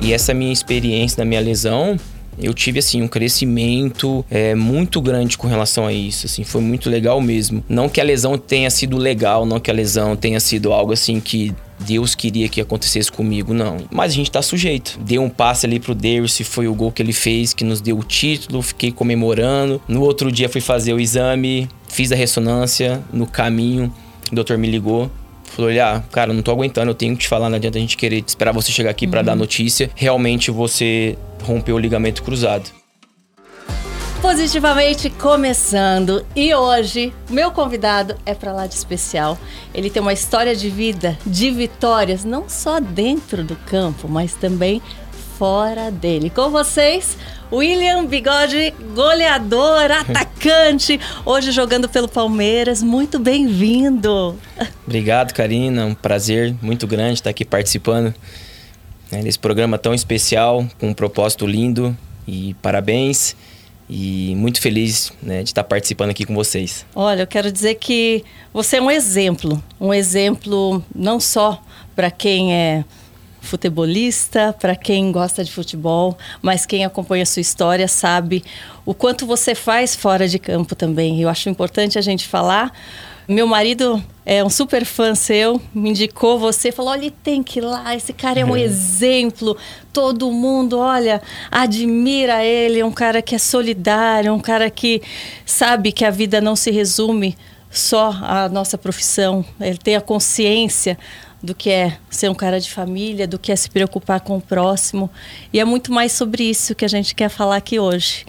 E essa minha experiência da minha lesão, eu tive assim um crescimento é, muito grande com relação a isso, assim, foi muito legal mesmo. Não que a lesão tenha sido legal, não que a lesão tenha sido algo assim que Deus queria que acontecesse comigo, não. Mas a gente tá sujeito. Deu um passe ali pro Dercy, foi o gol que ele fez que nos deu o título, fiquei comemorando. No outro dia fui fazer o exame, fiz a ressonância, no caminho o doutor me ligou, falou: olha, cara, não tô aguentando, eu tenho que te falar, não adianta a gente querer esperar você chegar aqui uhum. para dar notícia. Realmente você rompeu o ligamento cruzado. Positivamente começando e hoje meu convidado é para lá de especial. Ele tem uma história de vida, de vitórias, não só dentro do campo, mas também fora dele. Com vocês, William Bigode, goleador, atacante, hoje jogando pelo Palmeiras. Muito bem-vindo. Obrigado, Karina. Um prazer muito grande estar aqui participando né, desse programa tão especial, com um propósito lindo. E parabéns. E muito feliz né, de estar participando aqui com vocês. Olha, eu quero dizer que você é um exemplo. Um exemplo não só para quem é futebolista, para quem gosta de futebol, mas quem acompanha a sua história sabe o quanto você faz fora de campo também. Eu acho importante a gente falar. Meu marido é um super fã seu, me indicou você, falou: olha, tem que ir lá, esse cara é um é. exemplo, todo mundo, olha, admira ele, é um cara que é solidário, um cara que sabe que a vida não se resume só à nossa profissão, ele tem a consciência do que é ser um cara de família, do que é se preocupar com o próximo. E é muito mais sobre isso que a gente quer falar aqui hoje.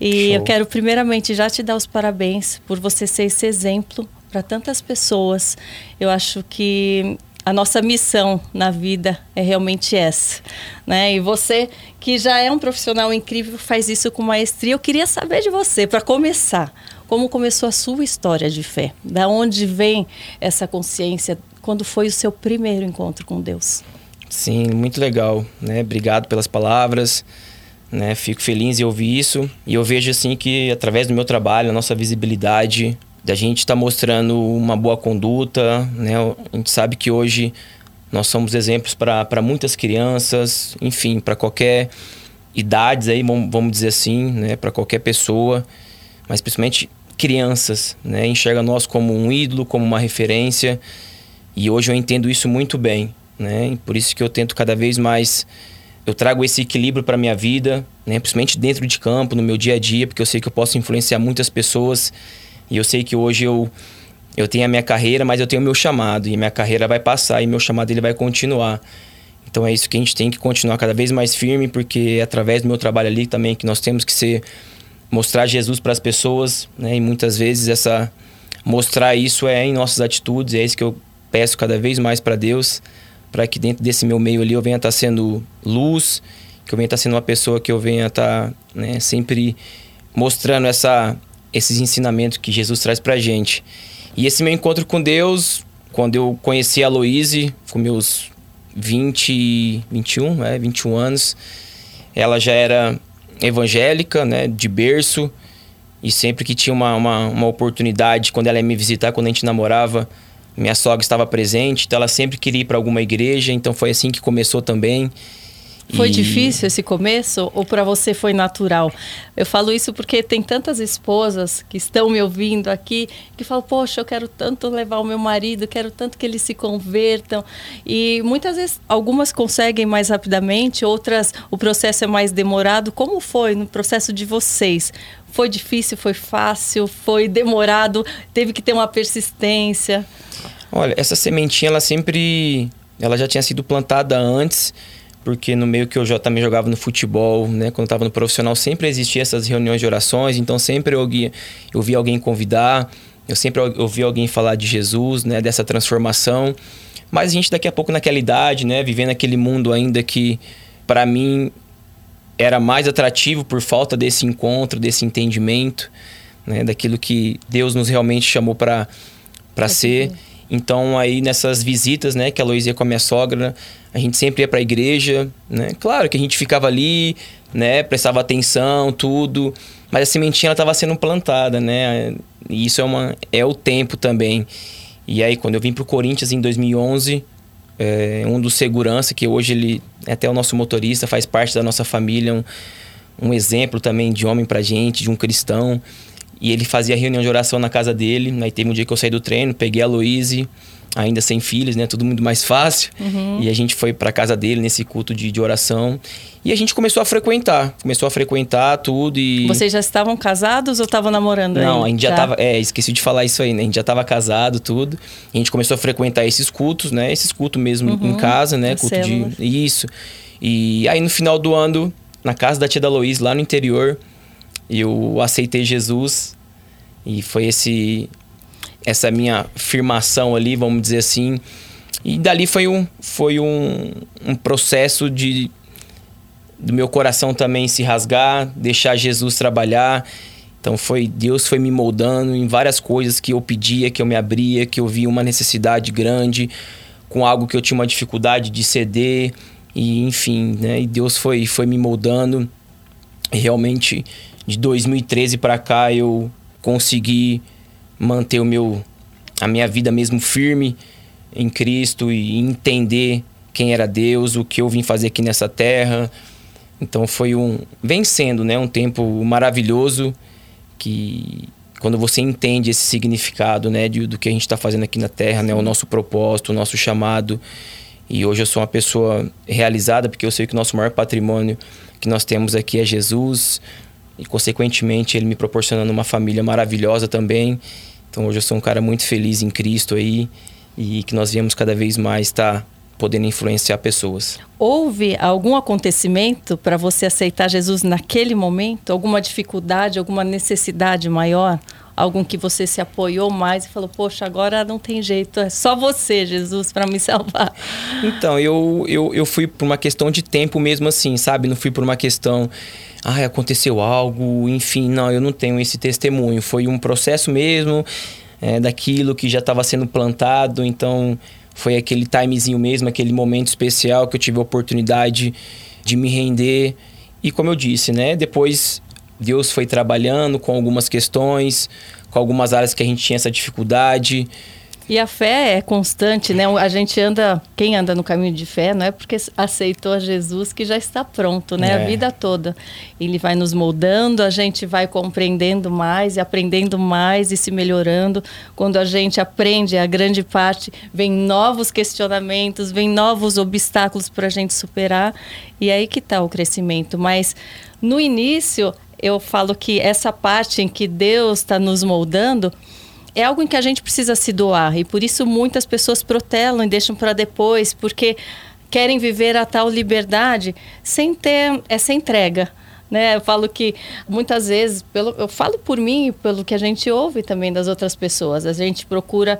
E Show. eu quero primeiramente já te dar os parabéns por você ser esse exemplo para tantas pessoas. Eu acho que a nossa missão na vida é realmente essa, né? E você que já é um profissional incrível faz isso com maestria. Eu queria saber de você, para começar, como começou a sua história de fé? Da onde vem essa consciência quando foi o seu primeiro encontro com Deus? Sim, muito legal, né? Obrigado pelas palavras, né? Fico feliz em ouvir isso e eu vejo assim que através do meu trabalho, a nossa visibilidade, da gente estar tá mostrando uma boa conduta, né? A gente sabe que hoje nós somos exemplos para muitas crianças, enfim, para qualquer idades aí, vamos dizer assim, né? Para qualquer pessoa, mas principalmente crianças, né? Enxerga nós como um ídolo, como uma referência. E hoje eu entendo isso muito bem, né? E por isso que eu tento cada vez mais eu trago esse equilíbrio para minha vida, né? Principalmente dentro de campo, no meu dia a dia, porque eu sei que eu posso influenciar muitas pessoas e eu sei que hoje eu eu tenho a minha carreira, mas eu tenho o meu chamado e minha carreira vai passar e meu chamado ele vai continuar. Então é isso que a gente tem que continuar cada vez mais firme, porque é através do meu trabalho ali também que nós temos que ser mostrar Jesus para as pessoas, né? E muitas vezes essa mostrar isso é em nossas atitudes, é isso que eu peço cada vez mais para Deus, para que dentro desse meu meio ali eu venha estar tá sendo luz, que eu venha estar tá sendo uma pessoa que eu venha estar tá, né, sempre mostrando essa, esses ensinamentos que Jesus traz para gente. E esse meu encontro com Deus, quando eu conheci a Louise, com meus 20, 21, é, 21 anos, ela já era evangélica, né, de berço, e sempre que tinha uma, uma, uma oportunidade, quando ela ia me visitar, quando a gente namorava, minha sogra estava presente, então ela sempre queria ir para alguma igreja, então foi assim que começou também. Foi e... difícil esse começo ou para você foi natural? Eu falo isso porque tem tantas esposas que estão me ouvindo aqui que falam: Poxa, eu quero tanto levar o meu marido, quero tanto que eles se convertam. E muitas vezes, algumas conseguem mais rapidamente, outras o processo é mais demorado. Como foi no processo de vocês? Foi difícil, foi fácil, foi demorado, teve que ter uma persistência? Olha, essa sementinha, ela sempre. Ela já tinha sido plantada antes, porque no meio que eu já também jogava no futebol, né? Quando eu estava no profissional, sempre existia essas reuniões de orações, então sempre eu, eu via alguém convidar, eu sempre ouvi alguém falar de Jesus, né? Dessa transformação. Mas a gente daqui a pouco naquela idade, né? Vivendo aquele mundo ainda que, para mim, era mais atrativo por falta desse encontro, desse entendimento, né? Daquilo que Deus nos realmente chamou para ser. Então, aí nessas visitas, né, que a Luísa ia com a minha sogra, a gente sempre ia para a igreja, né? Claro que a gente ficava ali, né, prestava atenção, tudo, mas a sementinha estava sendo plantada, né? E isso é uma é o tempo também. E aí quando eu vim pro Corinthians em 2011, é, um dos segurança, que hoje ele é até o nosso motorista, faz parte da nossa família, um, um exemplo também de homem pra gente, de um cristão. E ele fazia reunião de oração na casa dele. Aí teve um dia que eu saí do treino, peguei a Louise, ainda sem filhos, né? Tudo muito mais fácil. Uhum. E a gente foi para casa dele nesse culto de, de oração. E a gente começou a frequentar. Começou a frequentar tudo e... Vocês já estavam casados ou estavam namorando Não, a gente já, já tava... É, esqueci de falar isso aí, né? A gente já tava casado, tudo. E a gente começou a frequentar esses cultos, né? Esses cultos mesmo uhum. em casa, né? Culto células. de... Isso. E aí no final do ano, na casa da tia da Loís, lá no interior, eu aceitei Jesus. E foi esse essa minha afirmação ali, vamos dizer assim. E dali foi um, foi um, um processo de do meu coração também se rasgar, deixar Jesus trabalhar. Então foi Deus foi me moldando em várias coisas que eu pedia, que eu me abria, que eu via uma necessidade grande, com algo que eu tinha uma dificuldade de ceder e enfim, né? E Deus foi foi me moldando. Realmente de 2013 para cá eu consegui manter o meu a minha vida mesmo firme em Cristo e entender quem era Deus, o que eu vim fazer aqui nessa terra. Então foi um vencendo, né, um tempo maravilhoso que quando você entende esse significado, né, de, do que a gente está fazendo aqui na Terra, né, o nosso propósito, o nosso chamado. E hoje eu sou uma pessoa realizada porque eu sei que o nosso maior patrimônio que nós temos aqui é Jesus e consequentemente ele me proporcionando uma família maravilhosa também. Então hoje eu sou um cara muito feliz em Cristo aí e que nós viemos cada vez mais estar tá podendo influenciar pessoas. Houve algum acontecimento para você aceitar Jesus naquele momento? Alguma dificuldade, alguma necessidade maior? Algum que você se apoiou mais e falou, poxa, agora não tem jeito, é só você, Jesus, para me salvar? Então, eu, eu, eu fui por uma questão de tempo mesmo assim, sabe? Não fui por uma questão ah, aconteceu algo, enfim, não, eu não tenho esse testemunho. Foi um processo mesmo é, daquilo que já estava sendo plantado, então foi aquele timezinho mesmo, aquele momento especial que eu tive a oportunidade de me render. E como eu disse, né, depois Deus foi trabalhando com algumas questões, com algumas áreas que a gente tinha essa dificuldade. E a fé é constante, né? A gente anda, quem anda no caminho de fé, não é porque aceitou a Jesus que já está pronto, né? É. A vida toda. Ele vai nos moldando, a gente vai compreendendo mais e aprendendo mais e se melhorando. Quando a gente aprende, a grande parte, vem novos questionamentos, vem novos obstáculos para a gente superar. E aí que está o crescimento. Mas no início, eu falo que essa parte em que Deus está nos moldando é algo em que a gente precisa se doar e por isso muitas pessoas protelam e deixam para depois, porque querem viver a tal liberdade sem ter essa entrega. Né? Eu falo que muitas vezes, pelo, eu falo por mim, pelo que a gente ouve também das outras pessoas, a gente procura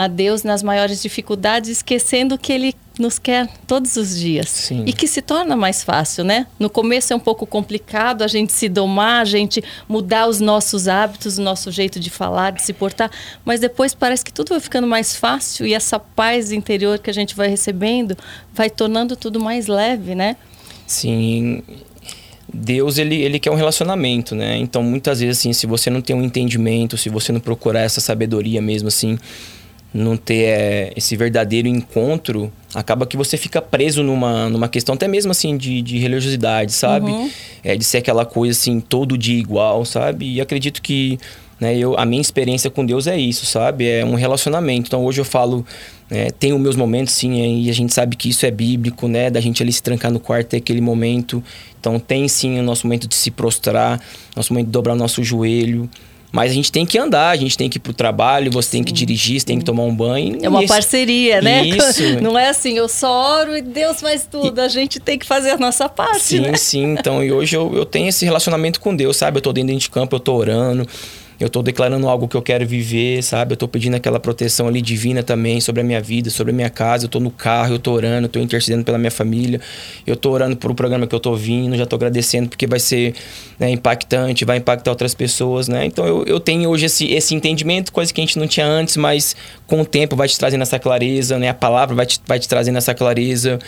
a Deus nas maiores dificuldades, esquecendo que Ele nos quer todos os dias. Sim. E que se torna mais fácil, né? No começo é um pouco complicado a gente se domar, a gente mudar os nossos hábitos, o nosso jeito de falar, de se portar, mas depois parece que tudo vai ficando mais fácil e essa paz interior que a gente vai recebendo vai tornando tudo mais leve, né? Sim. Deus ele, ele quer um relacionamento, né? Então muitas vezes assim, se você não tem um entendimento, se você não procurar essa sabedoria mesmo assim, não ter é, esse verdadeiro encontro, acaba que você fica preso numa, numa questão até mesmo assim de, de religiosidade, sabe? Uhum. É, de ser aquela coisa assim, todo dia igual, sabe? E acredito que né, eu, a minha experiência com Deus é isso, sabe? É um relacionamento. Então hoje eu falo, é, tenho meus momentos sim, e a gente sabe que isso é bíblico, né? Da gente ali se trancar no quarto, ter aquele momento. Então tem sim o nosso momento de se prostrar, nosso momento de dobrar nosso joelho. Mas a gente tem que andar, a gente tem que ir pro trabalho, você tem que dirigir, você tem que tomar um banho. É uma isso. parceria, né? Isso. Não é assim, eu só oro e Deus faz tudo. E... A gente tem que fazer a nossa parte. Sim, né? sim. Então, e hoje eu, eu tenho esse relacionamento com Deus, sabe? Eu tô dentro de campo, eu tô orando eu estou declarando algo que eu quero viver, sabe? Eu estou pedindo aquela proteção ali divina também sobre a minha vida, sobre a minha casa. Eu estou no carro, eu estou orando, estou intercedendo pela minha família. Eu estou orando por o programa que eu estou vindo, já estou agradecendo porque vai ser né, impactante, vai impactar outras pessoas, né? Então eu, eu tenho hoje esse, esse entendimento, coisa que a gente não tinha antes, mas com o tempo vai te trazendo essa clareza, né? A palavra vai te, vai te trazendo essa clareza.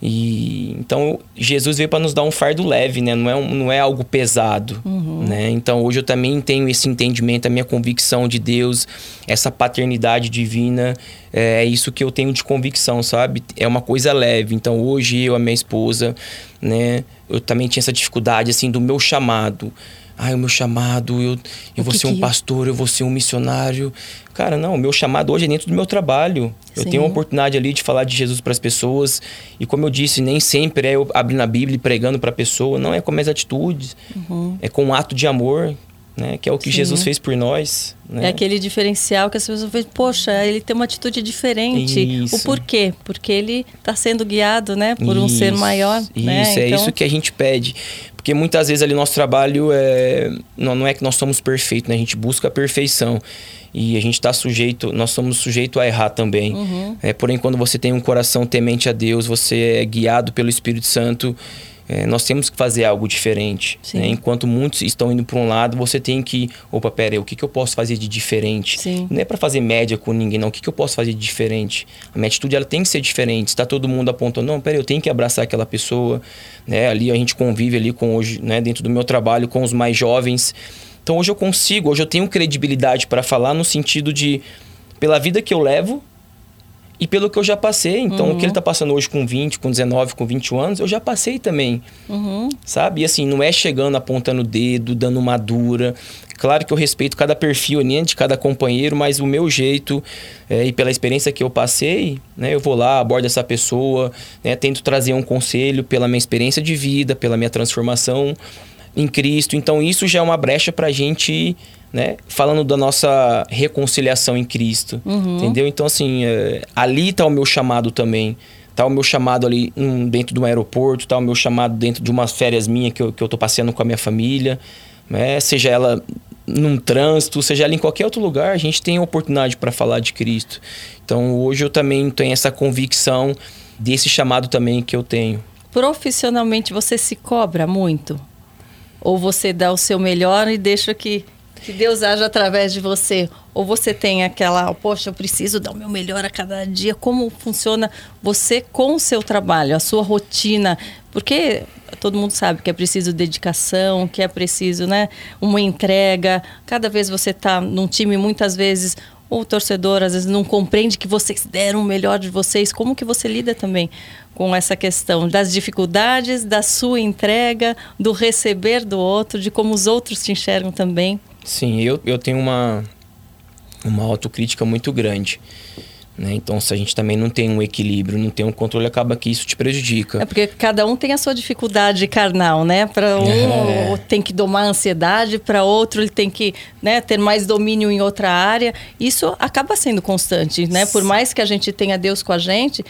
E então Jesus veio para nos dar um fardo leve, né? Não é, um, não é algo pesado, uhum. né? Então hoje eu também tenho esse entendimento, a minha convicção de Deus, essa paternidade divina, é, é isso que eu tenho de convicção, sabe? É uma coisa leve. Então hoje eu, a minha esposa, né? Eu também tinha essa dificuldade assim do meu chamado ah, o meu chamado, eu, eu vou que ser um que... pastor, eu vou ser um missionário. Cara, não, o meu chamado hoje é dentro do meu trabalho. Sim. Eu tenho uma oportunidade ali de falar de Jesus para as pessoas. E como eu disse, nem sempre é eu abrindo a Bíblia e pregando para a pessoa. Não, é com minhas atitudes. Uhum. É com um ato de amor né? Que é o que Sim. Jesus fez por nós. Né? É aquele diferencial que as pessoas veem, poxa, ele tem uma atitude diferente. Isso. O porquê? Porque ele está sendo guiado, né? Por isso, um ser maior. Isso, né? é então... isso que a gente pede. Porque muitas vezes ali nosso trabalho é... não, não é que nós somos perfeitos, né? A gente busca a perfeição e a gente está sujeito, nós somos sujeitos a errar também. Uhum. É, porém, quando você tem um coração temente a Deus, você é guiado pelo Espírito Santo é, nós temos que fazer algo diferente. Né? Enquanto muitos estão indo para um lado, você tem que, opa, pera aí, o que, que eu posso fazer de diferente? Sim. Não é para fazer média com ninguém, não. O que, que eu posso fazer de diferente? A minha atitude ela tem que ser diferente. Está todo mundo apontando, não, pera aí, eu tenho que abraçar aquela pessoa. Né? Ali a gente convive ali com hoje, né? dentro do meu trabalho, com os mais jovens. Então hoje eu consigo, hoje eu tenho credibilidade para falar no sentido de, pela vida que eu levo, e pelo que eu já passei. Então, uhum. o que ele está passando hoje com 20, com 19, com 21 anos, eu já passei também. Uhum. Sabe? E assim, não é chegando apontando o dedo, dando uma dura. Claro que eu respeito cada perfil né, de cada companheiro, mas o meu jeito é, e pela experiência que eu passei, né, eu vou lá, abordo essa pessoa, né, tento trazer um conselho pela minha experiência de vida, pela minha transformação em Cristo. Então, isso já é uma brecha para a gente né? Falando da nossa reconciliação em Cristo, uhum. entendeu? Então, assim, é, ali está o meu chamado também. Tá o meu chamado ali um, dentro de um aeroporto, tá o meu chamado dentro de umas férias minhas que eu, que eu tô passeando com a minha família, né? Seja ela num trânsito, seja ela em qualquer outro lugar, a gente tem a oportunidade para falar de Cristo. Então, hoje eu também tenho essa convicção desse chamado também que eu tenho. Profissionalmente, você se cobra muito? Ou você dá o seu melhor e deixa que que Deus haja através de você. Ou você tem aquela, poxa, eu preciso dar o meu melhor a cada dia. Como funciona você com o seu trabalho, a sua rotina? Porque todo mundo sabe que é preciso dedicação, que é preciso, né, uma entrega. Cada vez você está num time, muitas vezes o torcedor às vezes não compreende que vocês deram o melhor de vocês. Como que você lida também com essa questão das dificuldades, da sua entrega, do receber do outro, de como os outros te enxergam também? Sim, eu, eu tenho uma, uma autocrítica muito grande. Né? Então, se a gente também não tem um equilíbrio, não tem um controle, acaba que isso te prejudica. É porque cada um tem a sua dificuldade carnal, né? Para um é. tem que domar a ansiedade, para outro ele tem que né, ter mais domínio em outra área. Isso acaba sendo constante, né? Por mais que a gente tenha Deus com a gente,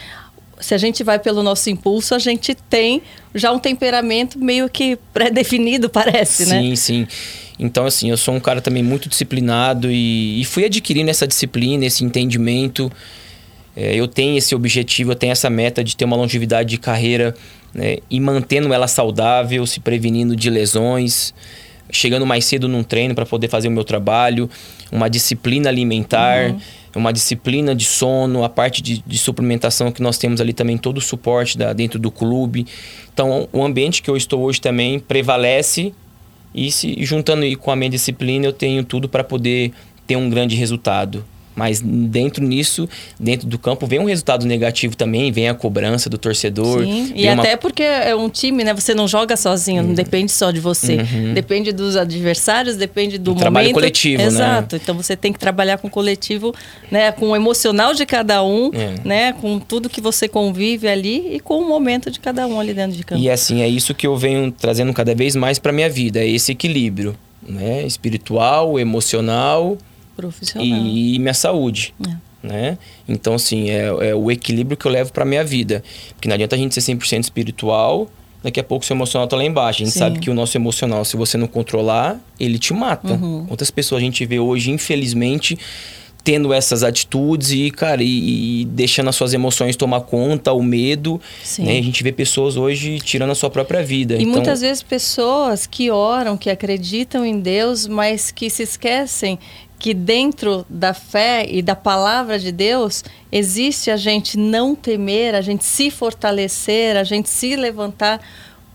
se a gente vai pelo nosso impulso, a gente tem já um temperamento meio que pré-definido, parece, sim, né? Sim, sim. Então, assim, eu sou um cara também muito disciplinado e, e fui adquirindo essa disciplina, esse entendimento. É, eu tenho esse objetivo, eu tenho essa meta de ter uma longevidade de carreira né, e mantendo ela saudável, se prevenindo de lesões, chegando mais cedo num treino para poder fazer o meu trabalho, uma disciplina alimentar. Uhum uma disciplina de sono, a parte de, de, suplementação que nós temos ali também, todo o suporte da, dentro do clube. Então, o ambiente que eu estou hoje também prevalece e se juntando com a minha disciplina, eu tenho tudo para poder ter um grande resultado. Mas dentro nisso, dentro do campo, vem um resultado negativo também, vem a cobrança do torcedor. Sim, e até porque é um time, né? Você não joga sozinho, uhum. não depende só de você. Uhum. Depende dos adversários, depende do, do momento. Trabalho coletivo, Exato. né? Exato. Então você tem que trabalhar com o coletivo, né? Com o emocional de cada um, é. né? Com tudo que você convive ali e com o momento de cada um ali dentro de campo. E assim, é isso que eu venho trazendo cada vez mais para minha vida, é esse equilíbrio, né? Espiritual, emocional Profissional. E, minha saúde. É. Né? Então, assim, é, é o equilíbrio que eu levo para minha vida. Porque não adianta a gente ser 100% espiritual, daqui a pouco seu emocional tá lá embaixo. A gente Sim. sabe que o nosso emocional, se você não controlar, ele te mata. Uhum. Quantas pessoas a gente vê hoje, infelizmente, tendo essas atitudes e, cara, e, e, deixando as suas emoções tomar conta, o medo. Né? A gente vê pessoas hoje tirando a sua própria vida. E então... muitas vezes pessoas que oram, que acreditam em Deus, mas que se esquecem que dentro da fé e da palavra de Deus existe a gente não temer, a gente se fortalecer, a gente se levantar,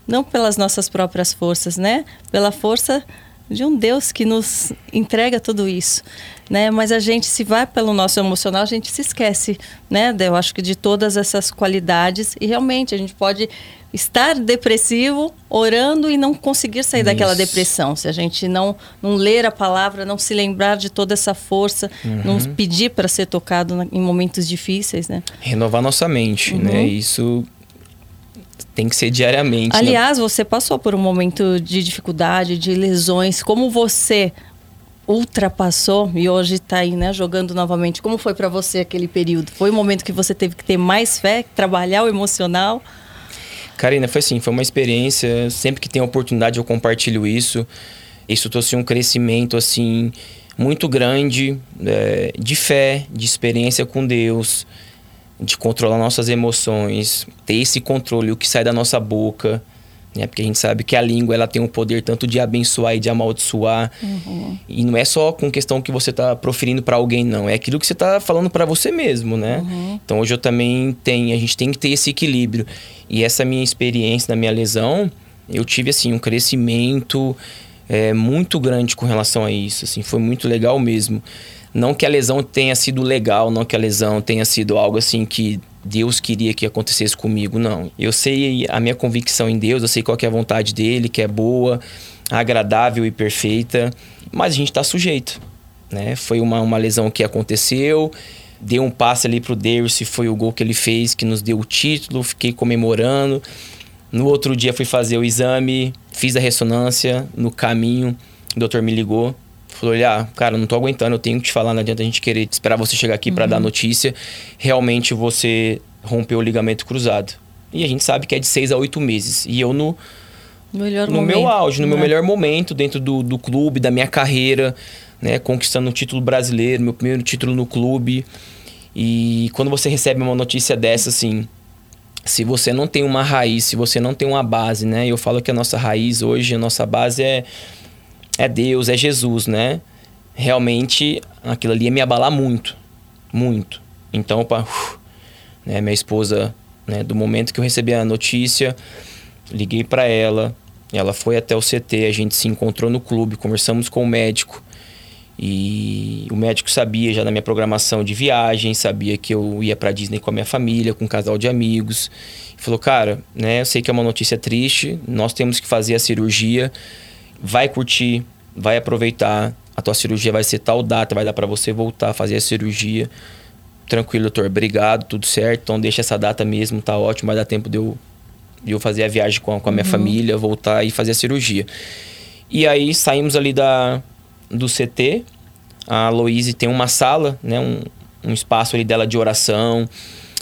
não pelas nossas próprias forças, né? Pela força de um Deus que nos entrega tudo isso, né? Mas a gente se vai pelo nosso emocional, a gente se esquece, né? Eu acho que de todas essas qualidades e realmente a gente pode estar depressivo, orando e não conseguir sair isso. daquela depressão. Se a gente não não ler a palavra, não se lembrar de toda essa força, uhum. não pedir para ser tocado em momentos difíceis, né? Renovar nossa mente, né? uhum. né? Isso tem que ser diariamente. Né? Aliás, né? você passou por um momento de dificuldade, de lesões. Como você ultrapassou e hoje está aí, né, jogando novamente? Como foi para você aquele período? Foi um momento que você teve que ter mais fé, trabalhar o emocional? Karina, foi assim, foi uma experiência. Sempre que tem oportunidade eu compartilho isso. Isso trouxe um crescimento assim muito grande é, de fé, de experiência com Deus de controlar nossas emoções, ter esse controle, o que sai da nossa boca, né? Porque a gente sabe que a língua ela tem o poder tanto de abençoar e de amaldiçoar. Uhum. E não é só com questão que você está proferindo para alguém, não. É aquilo que você está falando para você mesmo, né? Uhum. Então hoje eu também tenho, a gente tem que ter esse equilíbrio. E essa minha experiência da minha lesão, eu tive assim um crescimento é, muito grande com relação a isso. Assim, foi muito legal mesmo. Não que a lesão tenha sido legal, não que a lesão tenha sido algo assim que Deus queria que acontecesse comigo, não. Eu sei a minha convicção em Deus, eu sei qual é a vontade dele, que é boa, agradável e perfeita, mas a gente está sujeito, né? Foi uma, uma lesão que aconteceu, deu um passe ali pro Deus, se foi o gol que ele fez que nos deu o título, fiquei comemorando. No outro dia fui fazer o exame, fiz a ressonância, no caminho o doutor me ligou, Falou, ah, cara, não tô aguentando, eu tenho que te falar, não adianta a gente querer esperar você chegar aqui uhum. para dar notícia. Realmente você rompeu o ligamento cruzado. E a gente sabe que é de seis a oito meses. E eu no, melhor no momento, meu auge, no né? meu melhor momento dentro do, do clube, da minha carreira, né? Conquistando o título brasileiro, meu primeiro título no clube. E quando você recebe uma notícia dessa, assim, se você não tem uma raiz, se você não tem uma base, né? Eu falo que a nossa raiz hoje, a nossa base é é Deus, é Jesus, né? Realmente aquilo ali ia me abalar muito, muito. Então, opa, uf, né, minha esposa, né, do momento que eu recebi a notícia, liguei para ela, ela foi até o CT, a gente se encontrou no clube, conversamos com o médico. E o médico sabia já da minha programação de viagem, sabia que eu ia para Disney com a minha família, com um casal de amigos. falou: "Cara, né, eu sei que é uma notícia triste, nós temos que fazer a cirurgia, vai curtir, vai aproveitar. A tua cirurgia vai ser tal data, vai dar para você voltar a fazer a cirurgia. Tranquilo, doutor. Obrigado, tudo certo. Então deixa essa data mesmo, tá ótimo. Vai dar tempo de eu, de eu fazer a viagem com a, com a minha uhum. família, voltar e fazer a cirurgia. E aí saímos ali da, do CT. A Louise tem uma sala, né? Um, um espaço ali dela de oração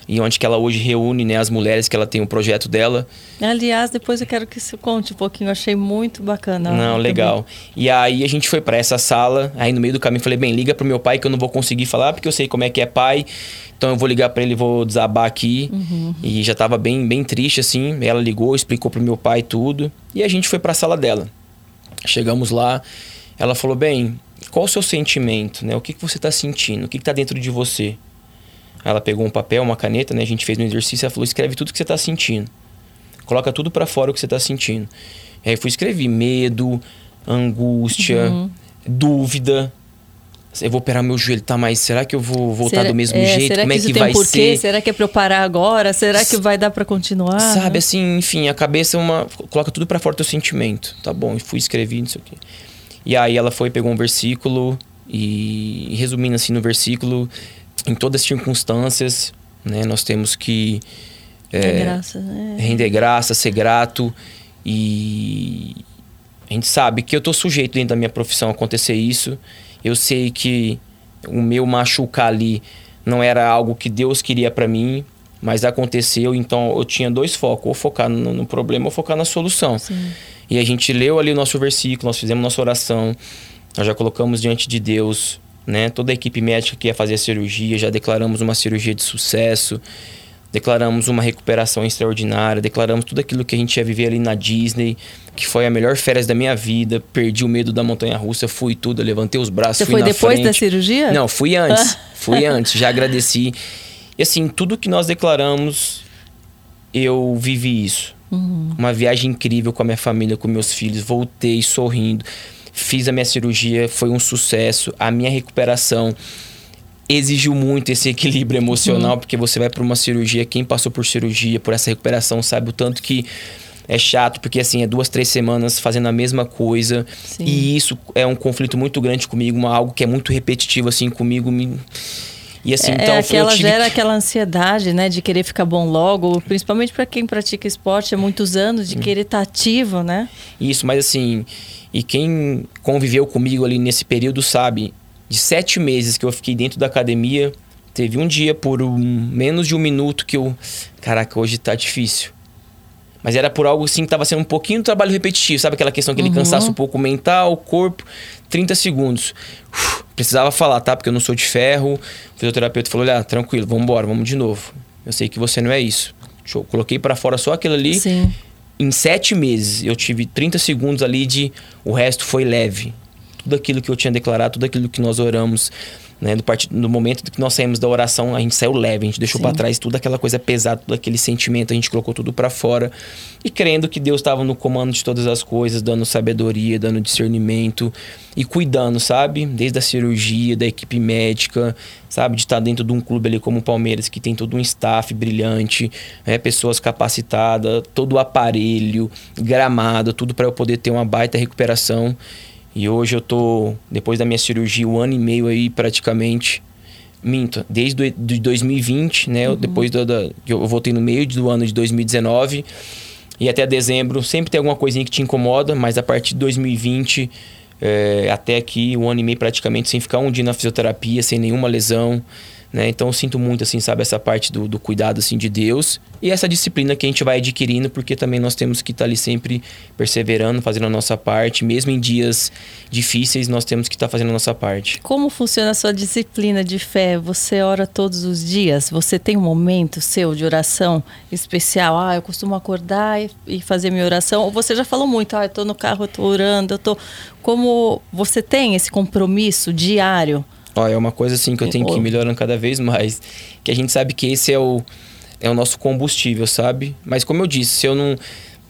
e onde que ela hoje reúne né, as mulheres que ela tem o projeto dela. Aliás, depois eu quero que você conte um pouquinho, eu achei muito bacana. Não, legal. E aí a gente foi para essa sala, aí no meio do caminho falei, bem, liga pro meu pai que eu não vou conseguir falar porque eu sei como é que é pai. Então eu vou ligar para ele, vou desabar aqui. Uhum. E já tava bem, bem triste assim. Ela ligou, explicou pro meu pai tudo. E a gente foi para a sala dela. Chegamos lá, ela falou: "Bem, qual o seu sentimento, né? O que que você tá sentindo? O que que tá dentro de você?" Ela pegou um papel, uma caneta, né? A gente fez um exercício, ela falou: escreve tudo que você está sentindo. Coloca tudo para fora o que você está sentindo. E aí eu fui escrever medo, angústia, uhum. dúvida. Eu vou operar meu joelho, tá? Mas será que eu vou voltar será, do mesmo é, jeito? Como é que, vai um ser? Será que é para eu parar agora? Será que vai dar para continuar? Sabe, assim, enfim, a cabeça é uma. Coloca tudo para fora o teu sentimento. Tá bom, e fui escrever, não sei o quê. E aí ela foi, pegou um versículo e, resumindo assim no versículo, em todas as circunstâncias, né? Nós temos que é, graça, né? render graça, ser grato e a gente sabe que eu estou sujeito dentro da minha profissão a acontecer isso. Eu sei que o meu machucar ali não era algo que Deus queria para mim, mas aconteceu, então eu tinha dois focos, ou focar no, no problema ou focar na solução. Sim. E a gente leu ali o nosso versículo, nós fizemos nossa oração, nós já colocamos diante de Deus né? Toda a equipe médica que ia fazer a cirurgia, já declaramos uma cirurgia de sucesso. declaramos uma recuperação extraordinária, declaramos tudo aquilo que a gente ia viver ali na Disney, que foi a melhor férias da minha vida. Perdi o medo da montanha russa, fui tudo, levantei os braços, Você fui foi depois frente. da cirurgia? Não, fui antes. fui antes, já agradeci. E assim, tudo que nós declaramos, eu vivi isso. Uhum. Uma viagem incrível com a minha família, com meus filhos. Voltei sorrindo. Fiz a minha cirurgia, foi um sucesso. A minha recuperação exigiu muito esse equilíbrio emocional, porque você vai para uma cirurgia, quem passou por cirurgia, por essa recuperação, sabe o tanto que é chato, porque assim, é duas, três semanas fazendo a mesma coisa. Sim. E isso é um conflito muito grande comigo, uma, algo que é muito repetitivo, assim, comigo. Me... E assim, É, então foi- eu aquela tive gera aquela ansiedade, né, de querer ficar bom logo, principalmente para quem pratica esporte há muitos anos, de querer estar ativo, né? Isso, mas assim, e quem conviveu comigo ali nesse período sabe, de sete meses que eu fiquei dentro da academia, teve um dia por um- menos de um minuto que eu. Caraca, hoje tá difícil. Mas era por algo assim que tava sendo um pouquinho de trabalho repetitivo, sabe aquela questão, aquele cansaço um pouco mental, corpo, 30 segundos. Uf, precisava falar, tá? Porque eu não sou de ferro. O fisioterapeuta falou: olha, tranquilo, vamos embora, vamos de novo. Eu sei que você não é isso. Show. Coloquei para fora só aquilo ali Sim. Em sete meses eu tive 30 segundos ali de o resto foi leve. Tudo aquilo que eu tinha declarado, tudo aquilo que nós oramos, né? No, part... no momento que nós saímos da oração, a gente saiu leve, a gente deixou para trás tudo aquela coisa pesada, todo aquele sentimento, a gente colocou tudo para fora e crendo que Deus estava no comando de todas as coisas, dando sabedoria, dando discernimento e cuidando, sabe? Desde a cirurgia, da equipe médica, sabe? De estar dentro de um clube ali como o Palmeiras, que tem todo um staff brilhante, né? pessoas capacitadas, todo o aparelho, gramado, tudo para eu poder ter uma baita recuperação. E hoje eu tô, depois da minha cirurgia, um ano e meio aí praticamente. Minto, desde do, de 2020, né? Uhum. Depois da, da- eu voltei no meio do ano de 2019 e até dezembro, sempre tem alguma coisinha que te incomoda, mas a partir de 2020 é, até aqui, um ano e meio praticamente sem ficar um dia na fisioterapia, sem nenhuma lesão, né? Então eu sinto muito, assim, sabe, essa parte do, do cuidado, assim, de Deus e essa disciplina que a gente vai adquirindo, porque também nós temos que estar ali sempre perseverando, fazendo a nossa parte, mesmo em dias difíceis, nós temos que estar fazendo a nossa parte. Como funciona a sua disciplina de fé? Você ora todos os dias? Você tem um momento seu de oração especial? Ah, eu costumo acordar e, e fazer minha oração. Ou você já falou muito, ah, eu tô no carro, eu tô orando, eu tô. Como você tem esse compromisso diário? Ó, é uma coisa assim que eu tenho que ir melhorando cada vez mais. Que a gente sabe que esse é o, é o nosso combustível, sabe? Mas como eu disse, se eu não.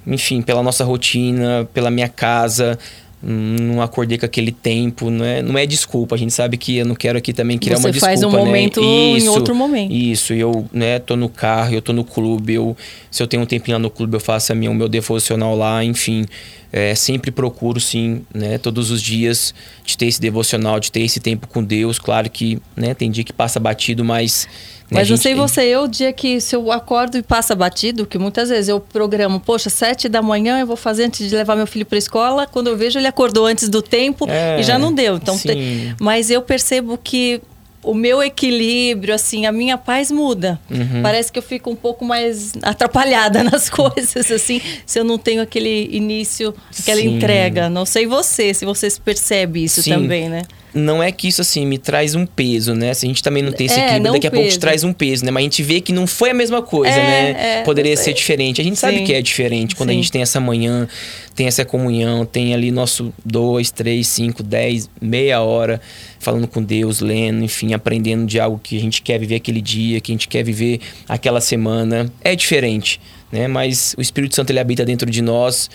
Enfim, pela nossa rotina, pela minha casa, não acordei com aquele tempo, não é, não é desculpa. A gente sabe que eu não quero aqui também criar Você uma desculpa, faz um né? momento em Isso, outro momento. Isso, eu, né, tô no carro, eu tô no clube, eu, se eu tenho um tempinho lá no clube, eu faço a minha, o meu devocional lá, enfim. É, sempre procuro, sim, né, todos os dias, de ter esse devocional, de ter esse tempo com Deus. Claro que, né, tem dia que passa batido, mas... né, Mas não sei tem- você, eu, o dia que se eu acordo e passa batido, que muitas vezes eu programo, poxa, sete da manhã eu vou fazer antes de levar meu filho para escola, quando eu vejo ele acordou antes do tempo É, e já não deu. Então, tem- mas eu percebo que o meu equilíbrio, assim, a minha paz muda. Uhum. Parece que eu fico um pouco mais atrapalhada nas coisas, assim, se eu não tenho aquele início, aquela Sim. entrega. Não sei você, se você percebe isso Sim. também, né? Não é que isso assim me traz um peso, né? Se a gente também não tem esse É, equilíbrio, daqui a pouco te peso. traz um peso, né? Mas a gente vê que não foi a mesma coisa, É, né? é, Poderia ser diferente. A gente sabe Sim. que é diferente quando a Sim. gente tem essa manhã, tem essa comunhão, tem ali nosso dois, três, cinco, dez, meia hora falando com Deus, lendo, enfim, aprendendo de algo que a gente quer viver aquele dia, que a gente quer viver aquela semana. É diferente, né? Mas o Espírito Santo ele habita dentro de nós.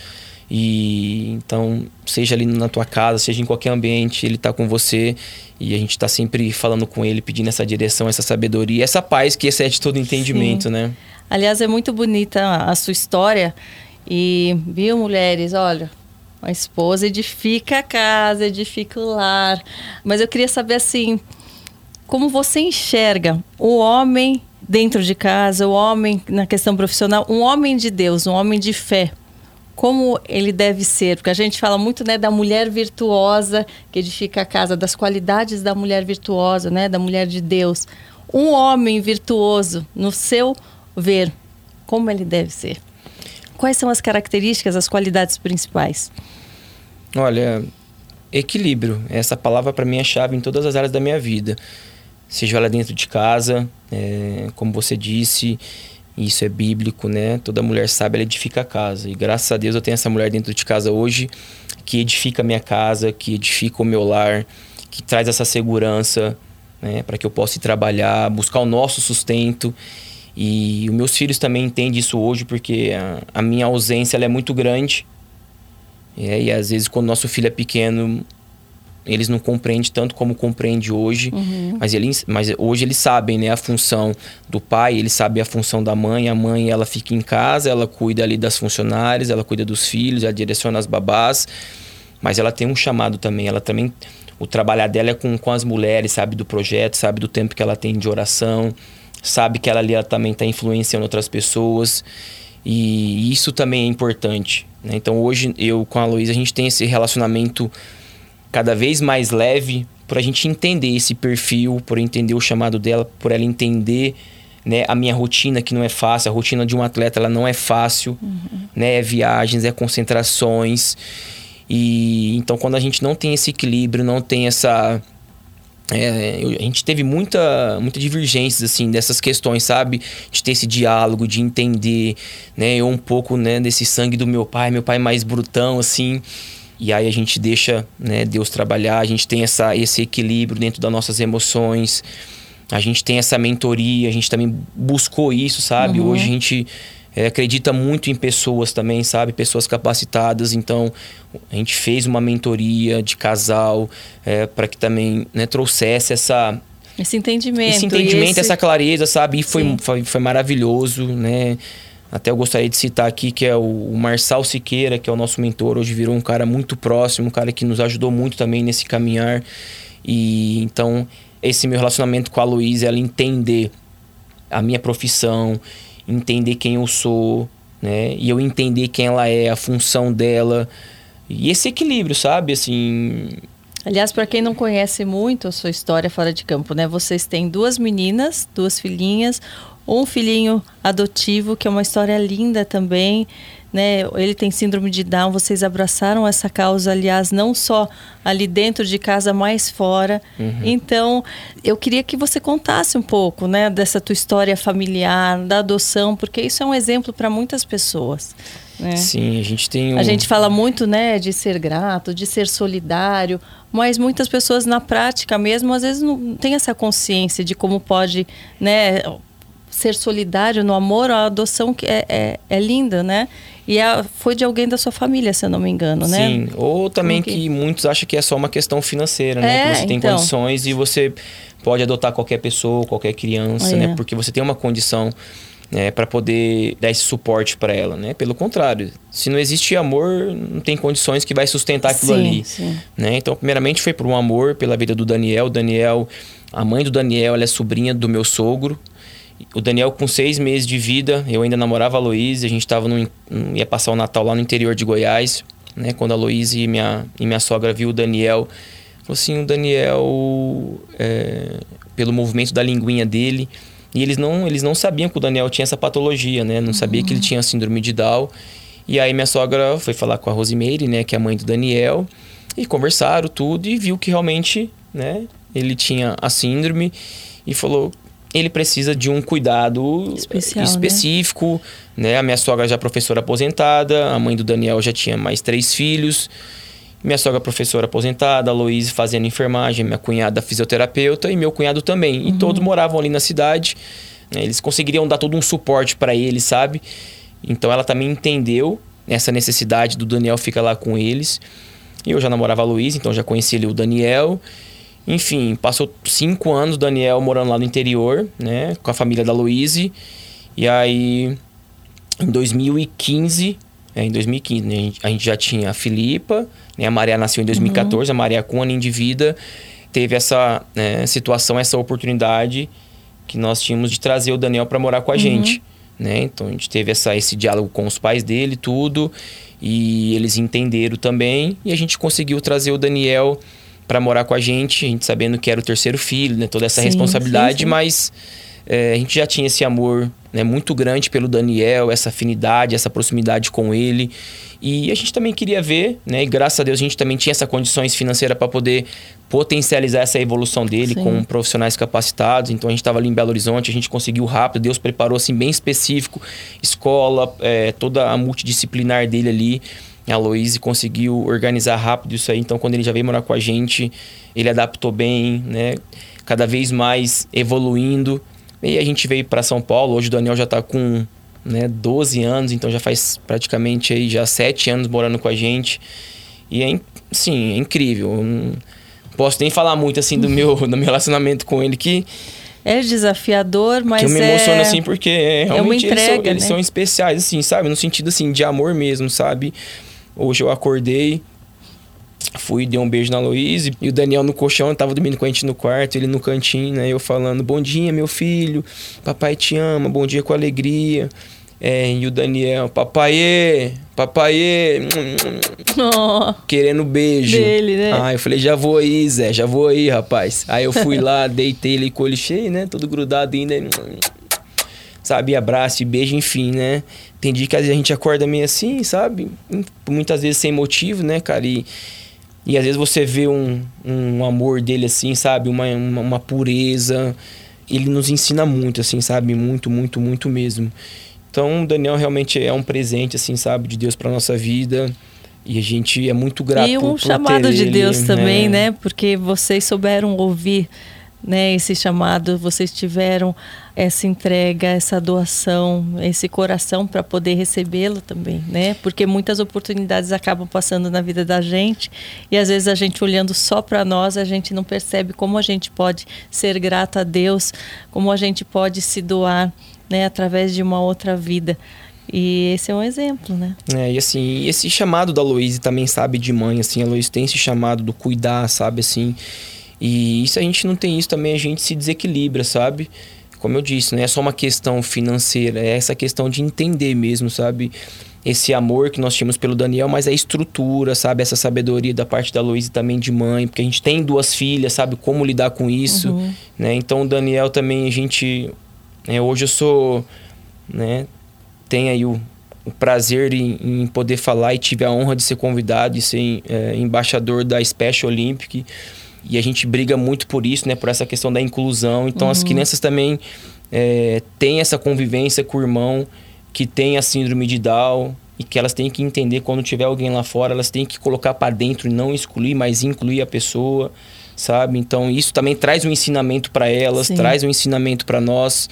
E então, seja ali na tua casa, seja em qualquer ambiente, ele tá com você e a gente tá sempre falando com ele, pedindo essa direção, essa sabedoria, essa paz que excede todo entendimento, né? Aliás, é muito bonita a sua história. E, viu, mulheres, olha, a esposa edifica a casa, edifica o lar. Mas eu queria saber, assim, como você enxerga o homem dentro de casa, o homem na questão profissional, um homem de Deus, um homem de fé. Como ele deve ser? Porque a gente fala muito né, da mulher virtuosa que edifica a casa, das qualidades da mulher virtuosa, né, da mulher de Deus. Um homem virtuoso, no seu ver, como ele deve ser? Quais são as características, as qualidades principais? Olha, equilíbrio. Essa palavra para mim é chave em todas as áreas da minha vida. Seja ela dentro de casa, é, como você disse, isso é bíblico, né? Toda mulher sabe, ela edifica a casa. E graças a Deus eu tenho essa mulher dentro de casa hoje que edifica a minha casa, que edifica o meu lar, que traz essa segurança, né? Para que eu possa ir trabalhar, buscar o nosso sustento. E os meus filhos também entendem isso hoje, porque a, a minha ausência é muito grande. É, e às vezes, quando nosso filho é pequeno, eles não compreendem tanto como compreende hoje, uhum. mas, eles, mas hoje eles sabem né, a função do pai, eles sabem a função da mãe. A mãe ela fica em casa, ela cuida ali das funcionárias, ela cuida dos filhos, ela direciona as babás, mas ela tem um chamado também. Ela também o trabalhar dela é com, com as mulheres, sabe do projeto, sabe do tempo que ela tem de oração, sabe que ela ali ela também está influenciando outras pessoas. E isso também é importante. Né? Então hoje eu com a Luísa a gente tem esse relacionamento cada vez mais leve por a gente entender esse perfil, por entender o chamado dela, por ela entender né, a minha rotina que não é fácil, a rotina de um atleta ela não é fácil, uhum. né, é viagens, é concentrações. E então quando a gente não tem esse equilíbrio, não tem essa é, a gente teve muita, muita divergências, assim, dessas questões, sabe? De ter esse diálogo, de entender, né? Eu um pouco, né, desse sangue do meu pai, meu pai mais brutão, assim. E aí a gente deixa né, Deus trabalhar, a gente tem essa, esse equilíbrio dentro das nossas emoções, a gente tem essa mentoria, a gente também buscou isso, sabe? Uhum. Hoje a gente é, acredita muito em pessoas também, sabe? Pessoas capacitadas. Então, a gente fez uma mentoria de casal é, para que também né, trouxesse essa. Esse entendimento. Esse entendimento, esse... essa clareza, sabe? E foi, foi, foi maravilhoso, né? Até eu gostaria de citar aqui que é o Marçal Siqueira, que é o nosso mentor, hoje virou um cara muito próximo, um cara que nos ajudou muito também nesse caminhar. E então, esse meu relacionamento com a Luísa, ela entender a minha profissão, entender quem eu sou, né? E eu entender quem ela é, a função dela. E esse equilíbrio, sabe? Assim. Aliás, para quem não conhece muito a sua história fora de campo, né? Vocês têm duas meninas, duas filhinhas um filhinho adotivo, que é uma história linda também. Né? Ele tem síndrome de Down, vocês abraçaram essa causa, aliás, não só ali dentro de casa, mas fora. Uhum. Então, eu queria que você contasse um pouco, né, dessa tua história familiar, da adoção, porque isso é um exemplo para muitas pessoas. Né? Sim, a gente tem um... A gente fala muito, né, de ser grato, de ser solidário, mas muitas pessoas na prática mesmo, às vezes não tem essa consciência de como pode, né, ser solidário no amor, a adoção que é, é, é linda, né? E a, foi de alguém da sua família, se eu não me engano, né? Sim, ou também que... que... muitos acham que é só uma questão financeira, né? É, que você tem então... condições e você pode adotar qualquer pessoa, qualquer criança, né? é. Porque você tem uma condição né, para poder dar esse suporte para ela, né? Pelo contrário, se não existe amor, não tem condições que vai sustentar aquilo sim, ali, sim. né? Então, primeiramente foi por um amor pela vida do Daniel. Daniel, a mãe do Daniel, ela é sobrinha do meu sogro, o Daniel, com seis meses de vida, eu ainda namorava a Luísa, a gente tava no, ia passar o Natal lá no interior de Goiás, né? Quando a Luísa e minha, e minha sogra viu o Daniel, falou assim, o Daniel, é, pelo movimento da linguinha dele, e eles não, eles não sabiam que o Daniel tinha essa patologia, né? Não sabia que ele tinha síndrome de Down. E aí minha sogra foi falar com a Rosimeire, né? Que é a mãe do Daniel, e conversaram tudo e viu que realmente, né? Ele tinha a síndrome e falou ele precisa de um cuidado Especial, né? específico, né? né? A minha sogra já é professora aposentada, a mãe do Daniel já tinha mais três filhos. Minha sogra é professora aposentada, a Louise fazendo enfermagem, minha cunhada fisioterapeuta e meu cunhado também. Uhum. E todos moravam ali na cidade. Né? Eles conseguiriam dar todo um suporte para ele, sabe? Então ela também entendeu essa necessidade do Daniel ficar lá com eles. E eu já namorava a Luísa, então já conhecia ali o Daniel. Enfim, passou cinco anos Daniel morando lá no interior, né? Com a família da Louise. E aí, em 2015, é, em 2015, né, a, gente, a, gente, já tinha a Filipa, né? A Maria nasceu em 2014, uhum. a Maria com um aninho de vida. Teve essa né, situação, essa oportunidade que nós tínhamos de trazer o Daniel para morar com a uhum. gente. Né? Então a gente teve essa, esse diálogo com os pais dele, tudo. E eles entenderam também. E a gente conseguiu trazer o Daniel para morar com a gente, a gente sabendo que era o terceiro filho, né? Toda essa sim, responsabilidade, sim, sim. mas é, a gente já tinha esse amor né, muito grande pelo Daniel, essa afinidade, essa proximidade com ele. E a gente também queria ver, né? E graças a Deus a gente também tinha essas condições financeiras para poder potencializar essa evolução dele Sim. com profissionais capacitados. Então a gente estava ali em Belo Horizonte, a gente conseguiu rápido, Deus preparou assim bem específico, escola, é, toda a multidisciplinar dele ali. A Aloysio conseguiu organizar rápido isso aí. Então quando ele já veio morar com a gente, ele adaptou bem, né? Cada vez mais evoluindo. E a gente veio para São Paulo. Hoje o Daniel já está com né, 12 anos, então já faz praticamente aí já 7 anos morando com a gente. E é, sim, é incrível. não posso nem falar muito assim do meu, do meu relacionamento com ele que é desafiador, mas que eu me é... emociono assim porque é, realmente é entrega, eles, são, eles né? são especiais assim, sabe? No sentido assim de amor mesmo, sabe? Hoje eu acordei Fui, dei um beijo na Luísa e o Daniel no colchão, tava dormindo com a gente no quarto, ele no cantinho, né? Eu falando, bom dia, meu filho, papai te ama, bom dia com alegria. É, e o Daniel, papaiê, papaiê, oh, querendo beijo. Dele, né? Ah, eu falei, já vou aí, Zé, já vou aí, rapaz. Aí eu fui lá, deitei ele com ele cheio, né? Todo grudado ainda. Sabe, abraço e beijo, enfim, né? Tem dia que às vezes a gente acorda meio assim, sabe? Muitas vezes sem motivo, né, cara? E, e às vezes você vê um, um amor dele assim, sabe? Uma, uma, uma pureza. Ele nos ensina muito, assim, sabe? Muito, muito, muito mesmo. Então, o Daniel realmente é um presente, assim, sabe, de Deus para nossa vida. E a gente é muito grato E um por, chamado de ele, Deus né? também, né? Porque vocês souberam ouvir né, esse chamado, vocês tiveram essa entrega, essa doação, esse coração para poder recebê-lo também, né? Porque muitas oportunidades acabam passando na vida da gente e às vezes a gente olhando só para nós, a gente não percebe como a gente pode ser grato a Deus, como a gente pode se doar, né, através de uma outra vida. E esse é um exemplo, né? É, e assim, esse chamado da Luísa também sabe de mãe, assim, a Luísa tem esse chamado do cuidar, sabe, assim. E isso a gente não tem isso também, a gente se desequilibra, sabe? Como eu disse, não é só uma questão financeira, é essa questão de entender mesmo, sabe? Esse amor que nós tínhamos pelo Daniel, mas a estrutura, sabe? Essa sabedoria da parte da Luísa também de mãe, porque a gente tem duas filhas, sabe? Como lidar com isso, Uhum. né? Então o Daniel também, a gente... né, hoje eu sou, né? Tem aí o, o prazer em, em poder falar e tive a honra de ser convidado e ser é, embaixador da Special Olympic, e a gente briga muito por isso, né? Por essa questão da inclusão. Então, as crianças também é, têm essa convivência com o irmão que tem a síndrome de Down e que elas têm que entender quando tiver alguém lá fora, elas têm que colocar para dentro e não excluir, mas incluir a pessoa, sabe? Então, isso também traz um ensinamento para elas, Sim. traz um ensinamento para nós.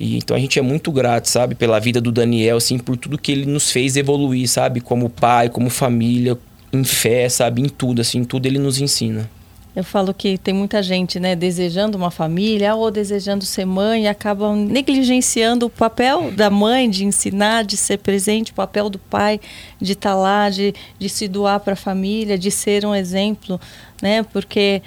E então a gente é muito grato, sabe, pela vida do Daniel, assim, por tudo que ele nos fez evoluir, sabe, como pai, como família, em fé, sabe, em tudo, assim, em tudo ele nos ensina. Eu falo que tem muita gente, né, desejando uma família ou desejando ser mãe e acabam negligenciando o papel da mãe de ensinar, de ser presente, o papel do pai de estar lá, de, de se doar para a família, de ser um exemplo, né? Porque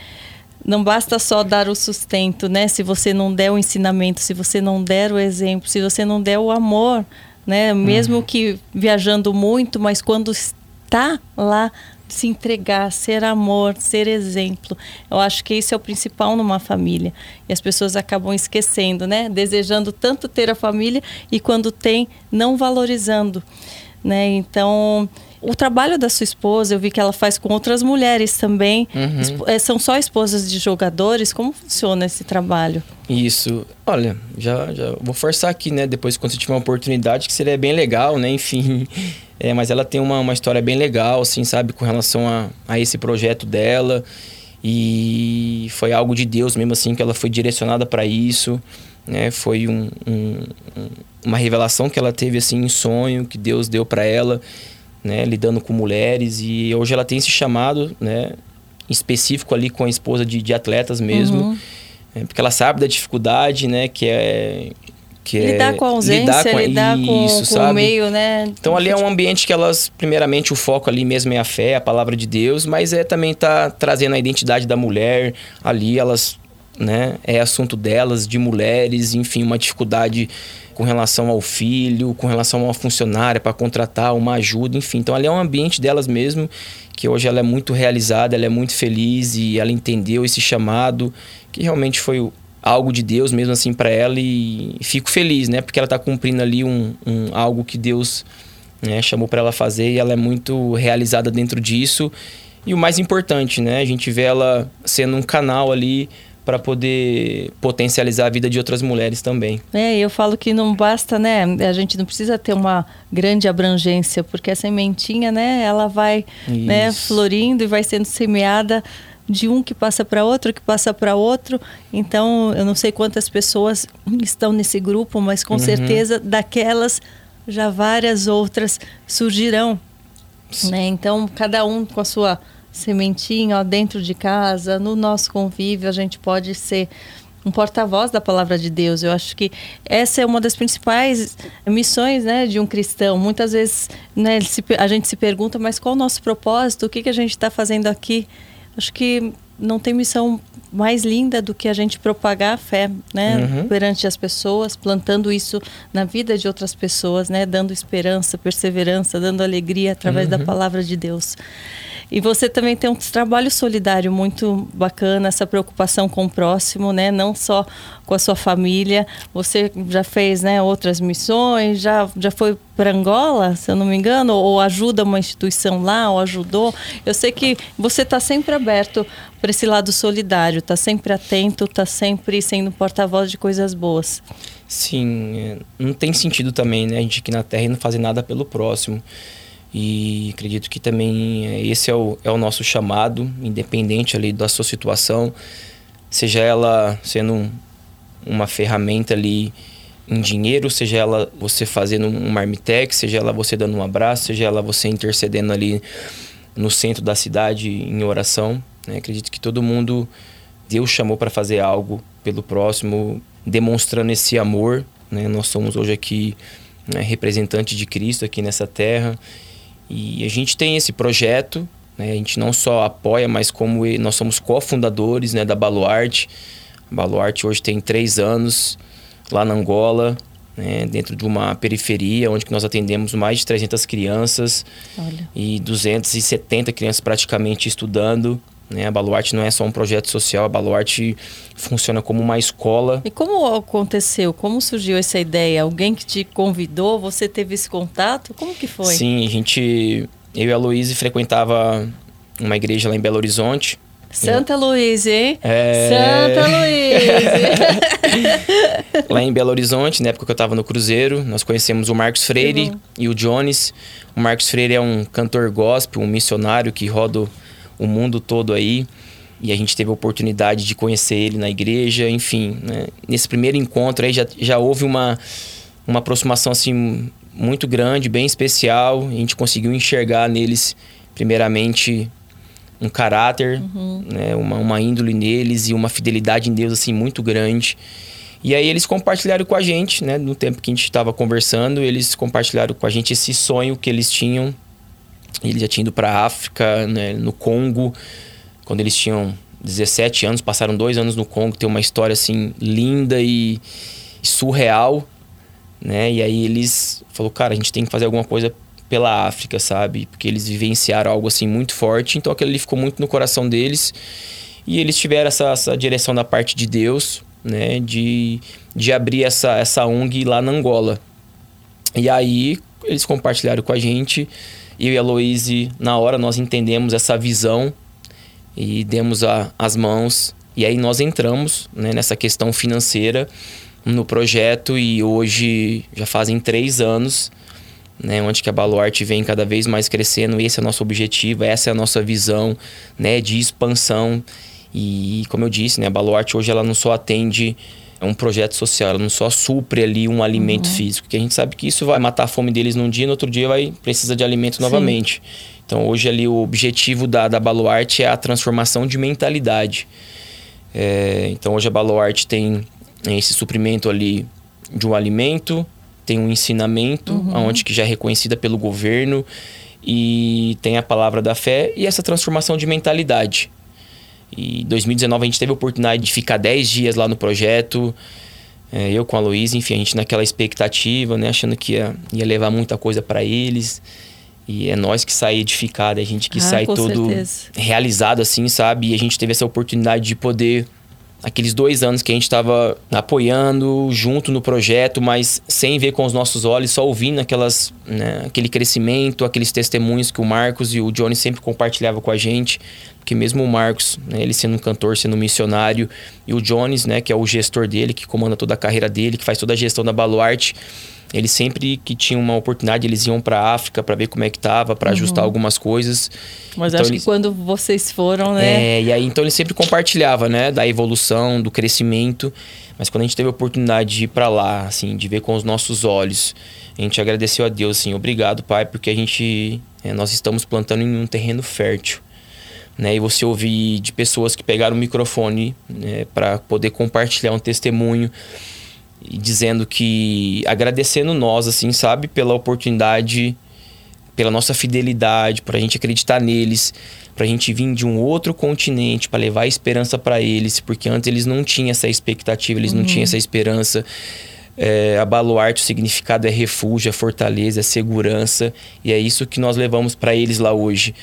não basta só dar o sustento, né? Se você não der o ensinamento, se você não der o exemplo, se você não der o amor, né? Mesmo que viajando muito, mas quando está lá se entregar, ser amor, ser exemplo. Eu acho que isso é o principal numa família. E as pessoas acabam esquecendo, né? Desejando tanto ter a família e quando tem, não valorizando, né? Então, o trabalho da sua esposa, eu vi que ela faz com outras mulheres também. Uhum. Eh, São só esposas de jogadores? Como funciona esse trabalho? Isso. Olha, já, já vou forçar aqui, né? Depois, quando você tiver uma oportunidade, que seria bem legal, né? Enfim. É, mas ela tem uma, uma história bem legal, assim, sabe? Com relação a, a esse projeto dela. E foi algo de Deus mesmo, assim, que ela foi direcionada para isso. Né? Foi um- um- uma revelação que ela teve, assim, em sonho, que Deus deu para ela, né? Lidando com mulheres. E hoje ela tem esse chamado, né? Específico ali com a esposa de, de atletas mesmo. Uhum. É, porque ela sabe da dificuldade, né? Que é. Que é lidar com a ausência, lidar com, isso, com sabe? o meio, né? Então ali é um ambiente que elas, primeiramente, o foco ali mesmo é a fé, a palavra de Deus, mas é também tá trazendo a identidade da mulher ali, elas, né, é assunto delas, de mulheres, enfim, uma dificuldade com relação ao filho, com relação a uma funcionária para contratar uma ajuda, enfim. Então ali é um ambiente delas mesmo, que hoje ela é muito realizada, ela é muito feliz e ela entendeu esse chamado, que realmente foi algo de Deus mesmo assim para ela e fico feliz, né? Porque ela está cumprindo ali um, um, algo que Deus né, chamou para ela fazer e ela é muito realizada dentro disso. E o mais importante, né? A gente vê ela sendo um canal ali para poder potencializar a vida de outras mulheres também. É, eu falo que não basta, né? A gente não precisa ter uma grande abrangência, porque a sementinha, né, ela vai né, florindo e vai sendo semeada de um que passa para outro, que passa para outro. Então, eu não sei quantas pessoas estão nesse grupo, mas com uhum. certeza daquelas já várias outras surgirão. Né? Então, cada um com a sua sementinha ó, dentro de casa, no nosso convívio, a gente pode ser um porta-voz da palavra de Deus. Eu acho que essa é uma das principais missões né, de um cristão. Muitas vezes né, a gente se pergunta, mas qual o nosso propósito? O que, que a gente está fazendo aqui? Acho que não tem missão mais linda do que a gente propagar a fé, né, uhum. perante as pessoas, plantando isso na vida de outras pessoas, né, dando esperança, perseverança, dando alegria através uhum. da palavra de Deus. E você também tem um trabalho solidário muito bacana, essa preocupação com o próximo, né? Não só com a sua família. Você já fez, né, outras missões, já já foi para Angola, se eu não me engano, ou ajuda uma instituição lá, ou ajudou. Eu sei que você está sempre aberto para esse lado solidário, está sempre atento, está sempre sendo porta-voz de coisas boas. Sim, é, não tem sentido também, né? A gente aqui na Terra não fazer nada pelo próximo. E acredito que também é, esse é o, é o nosso chamado, independente ali da sua situação, seja ela sendo um, uma ferramenta ali em dinheiro, seja ela você fazendo um marmitex, seja ela você dando um abraço, seja ela você intercedendo ali no centro da cidade em oração. Né? Acredito que todo mundo, Deus chamou para fazer algo pelo próximo, demonstrando esse amor. Né? Nós somos hoje aqui né, representantes de Cristo aqui nessa terra e a gente tem esse projeto, né? a gente não só apoia, mas como nós somos cofundadores né, da Baluarte. A Baluarte hoje tem três anos lá na Angola, né, dentro de uma periferia onde nós atendemos mais de 300 crianças Olha. e 270 crianças praticamente estudando. Né? A Baluarte não é só um projeto social, a Baluarte funciona como uma escola. E como aconteceu? Como surgiu essa ideia? Alguém que te convidou? Você teve esse contato? Como que foi? Sim, a gente... Eu e a Luísa frequentava uma igreja lá em Belo Horizonte. Santa Luísa, hein? É... Santa Luísa! lá em Belo Horizonte, na época que eu estava no Cruzeiro, nós conhecemos o Marcos Freire e o Jones. O Marcos Freire é um cantor gospel, um missionário que roda o mundo todo aí. E a gente teve a oportunidade de conhecer ele na igreja, enfim. Né? Nesse primeiro encontro aí já, já houve uma, uma aproximação assim muito grande, bem especial. A gente conseguiu enxergar neles, primeiramente, um caráter, uhum. né? uma, uma índole neles e uma fidelidade em Deus assim muito grande. E aí eles compartilharam com a gente, né? No tempo que a gente estava conversando, eles compartilharam com a gente esse sonho que eles tinham ele já tinha ido para a África, né, no Congo, quando eles tinham 17 anos, passaram dois anos no Congo, tem uma história assim linda e, surreal, né? E aí eles falou, cara, a gente tem que fazer alguma coisa pela África, sabe? Porque eles vivenciaram algo assim muito forte, então aquilo ali ficou muito no coração deles. E eles tiveram essa, essa direção da parte de Deus, né? De, de abrir essa, essa ONG lá na Angola. E aí eles compartilharam com a gente eu e a Louise, na hora, nós entendemos essa visão e demos a, as mãos. E aí nós entramos né, nessa questão financeira no projeto e hoje já fazem três anos, né, onde que a Baluarte vem cada vez mais crescendo. Esse é o nosso objetivo, essa é a nossa visão né, de expansão. E como eu disse, né, a Baluarte hoje ela não só atende é um projeto social, ela não só supre ali um alimento uhum. físico, que a gente sabe que isso vai matar a fome deles num dia, no outro dia vai precisa de alimento Sim. novamente. Então hoje ali o objetivo da, da Baluarte é a transformação de mentalidade. É, então hoje a Baluarte tem esse suprimento ali de um alimento, tem um ensinamento, uhum. onde que já é reconhecida pelo governo e tem a palavra da fé e essa transformação de mentalidade. E em 2019 a gente teve a oportunidade de ficar 10 dias lá no projeto. É, eu com a Luísa, enfim, a gente naquela expectativa, né? Achando que ia, ia levar muita coisa para eles. E é nós que sai edificado, a gente que ah, sai todo certeza. realizado, assim, sabe? E a gente teve essa oportunidade de poder aqueles dois anos que a gente estava apoiando junto no projeto, mas sem ver com os nossos olhos, só ouvindo aquelas, né, aquele crescimento, aqueles testemunhos que o Marcos e o Johnny sempre compartilhavam com a gente, porque mesmo o Marcos, né, ele sendo um cantor, sendo um missionário, e o Jones, né, que é o gestor dele, que comanda toda a carreira dele, que faz toda a gestão da Baluarte, eles sempre que tinham uma oportunidade, eles iam para a África para ver como é que tava, para uhum. ajustar algumas coisas. Mas então, acho eles... que quando vocês foram, né? É, e aí então ele sempre compartilhava, né, da evolução, do crescimento. Mas quando a gente teve a oportunidade de ir para lá, assim, de ver com os nossos olhos, a gente agradeceu a Deus, assim, obrigado, Pai, porque a gente, é, nós estamos plantando em um terreno fértil. Né, e você ouvir de pessoas que pegaram o microfone né, para poder compartilhar um testemunho e dizendo que agradecendo nós assim, sabe, pela oportunidade, pela nossa fidelidade, para a gente acreditar neles, para a gente vir de um outro continente para levar esperança para eles, porque antes eles não tinham essa expectativa, eles uhum. não tinham essa esperança. É, a baluarte, o significado é refúgio, é fortaleza, é segurança, e é isso que nós levamos para eles lá hoje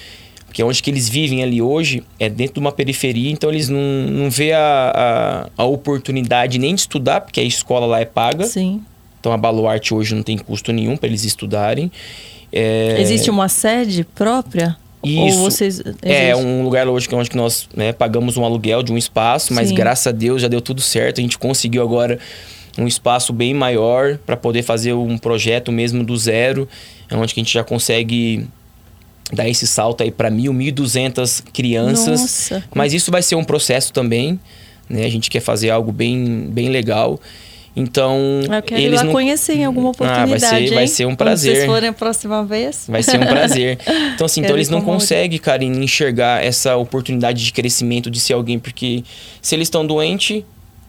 que é onde que eles vivem ali hoje, é dentro de uma periferia, então eles não, não vê a, a, a oportunidade nem de estudar, porque a escola lá é paga. Sim. Então a Baluarte hoje não tem custo nenhum para eles estudarem. É... Existe uma sede própria? Isso. Ou vocês... É um lugar hoje que onde nós né, pagamos um aluguel de um espaço, mas Sim. graças a Deus já deu tudo certo. A gente conseguiu agora um espaço bem maior para poder fazer um projeto mesmo do zero, onde que a gente já consegue dar esse salto aí para mil, mil duzentas crianças. Nossa. Mas isso vai ser um processo também, né? A gente quer fazer algo bem, bem legal. Então, Eu quero eles ir lá não... conhecer em alguma oportunidade. Ah, vai ser, vai ser um prazer. Quando vocês forem a próxima vez. Vai ser um prazer. Então, assim, então eles não conseguem, Karine, enxergar essa oportunidade de crescimento de ser alguém, porque se eles estão doentes,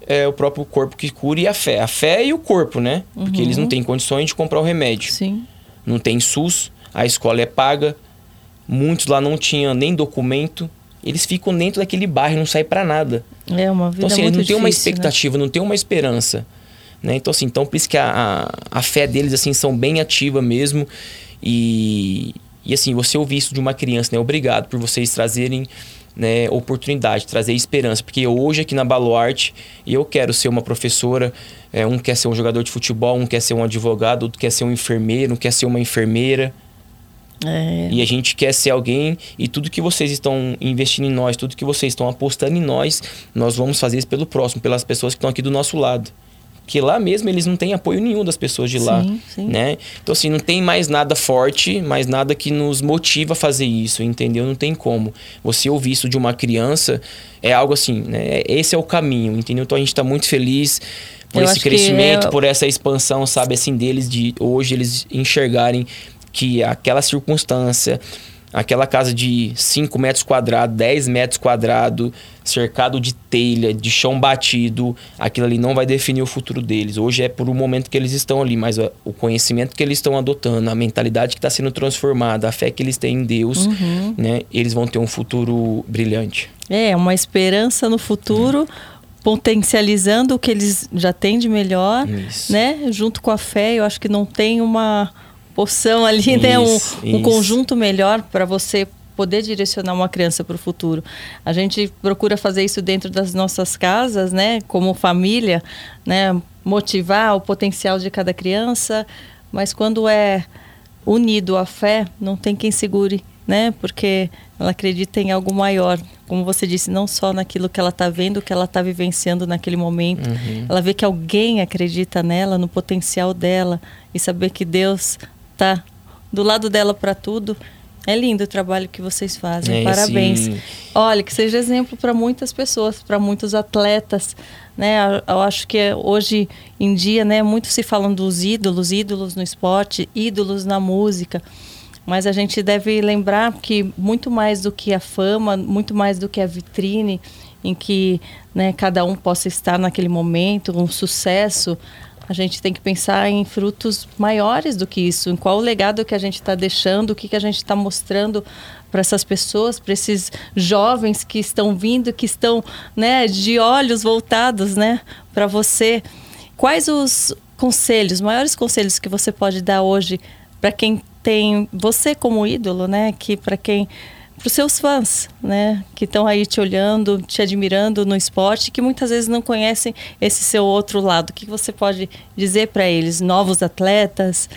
é o próprio corpo que cura e a fé. A fé e o corpo, né? Porque eles não uhum. têm condições de comprar o remédio. Sim. Não tem SUS, a escola é paga, Muitos lá não tinham nem documento. Eles ficam dentro daquele bairro não saem para nada. É uma vida Então, assim, muito não tem uma né? expectativa, né? não tem uma esperança. Né? Então, assim, então por isso que a, a, a fé deles, assim, são bem ativa mesmo. E, e assim, você ouvir isso de uma criança, né? Obrigado por vocês trazerem né, oportunidade, trazer esperança. Porque hoje aqui na Baluarte, eu quero ser uma professora, é, um quer ser um jogador de futebol, um quer ser um advogado, outro quer ser um enfermeiro, um quer ser uma enfermeira. É. E a gente quer ser alguém e tudo que vocês estão investindo em nós, tudo que vocês estão apostando em nós, nós vamos fazer isso pelo próximo, pelas pessoas que estão aqui do nosso lado. Porque lá mesmo eles não têm apoio nenhum das pessoas de lá, sim, né? Então assim, não tem mais nada forte, mais nada que nos motiva a fazer isso, entendeu? Não tem como. Você ouvir isso de uma criança é algo assim, né? Esse é o caminho, entendeu? Então a gente está muito feliz por Eu esse crescimento, é... por essa expansão, sabe, assim, deles de hoje eles enxergarem que aquela circunstância, aquela casa de 5 metros quadrados, 10 metros quadrados, cercado de telha, de chão batido, aquilo ali não vai definir o futuro deles. Hoje é por um momento que eles estão ali, mas o conhecimento que eles estão adotando, a mentalidade que está sendo transformada, a fé que eles têm em Deus, uhum. né, eles vão ter um futuro brilhante. É, uma esperança no futuro. Potencializando o que eles já têm de melhor, Isso. né? Junto com a fé, eu acho que não tem uma, poção ali, isso, né? Um, um conjunto melhor para você poder direcionar uma criança para o futuro. A gente procura fazer isso dentro das nossas casas, né? Como família, né? Motivar o potencial de cada criança, mas quando é unido à fé, não tem quem segure, né? Porque ela acredita em algo maior, como você disse, não só naquilo que ela está vendo, que ela está vivenciando naquele momento. Uhum. Ela vê que alguém acredita nela, no potencial dela e saber que Deus tá do lado dela para tudo. É lindo o trabalho que vocês fazem. É, Parabéns. Sim. Olha, que seja exemplo para muitas pessoas, para muitos atletas, né? Eu acho que hoje em dia, né, muito se falam dos ídolos, ídolos no esporte, ídolos na música. Mas a gente deve lembrar que muito mais do que a fama, muito mais do que a vitrine em que né, cada um possa estar naquele momento, um sucesso, a gente tem que pensar em frutos maiores do que isso, em qual o legado que a gente está deixando, o que, que a gente está mostrando para essas pessoas, para esses jovens que estão vindo, que estão né, de olhos voltados né, para você. Quais os conselhos, maiores conselhos que você pode dar hoje para quem tem você como ídolo, né? Que para quem para os seus fãs, né? Que estão aí te olhando, te admirando no esporte, que muitas vezes não conhecem esse seu outro lado. O que você pode dizer para eles, novos atletas?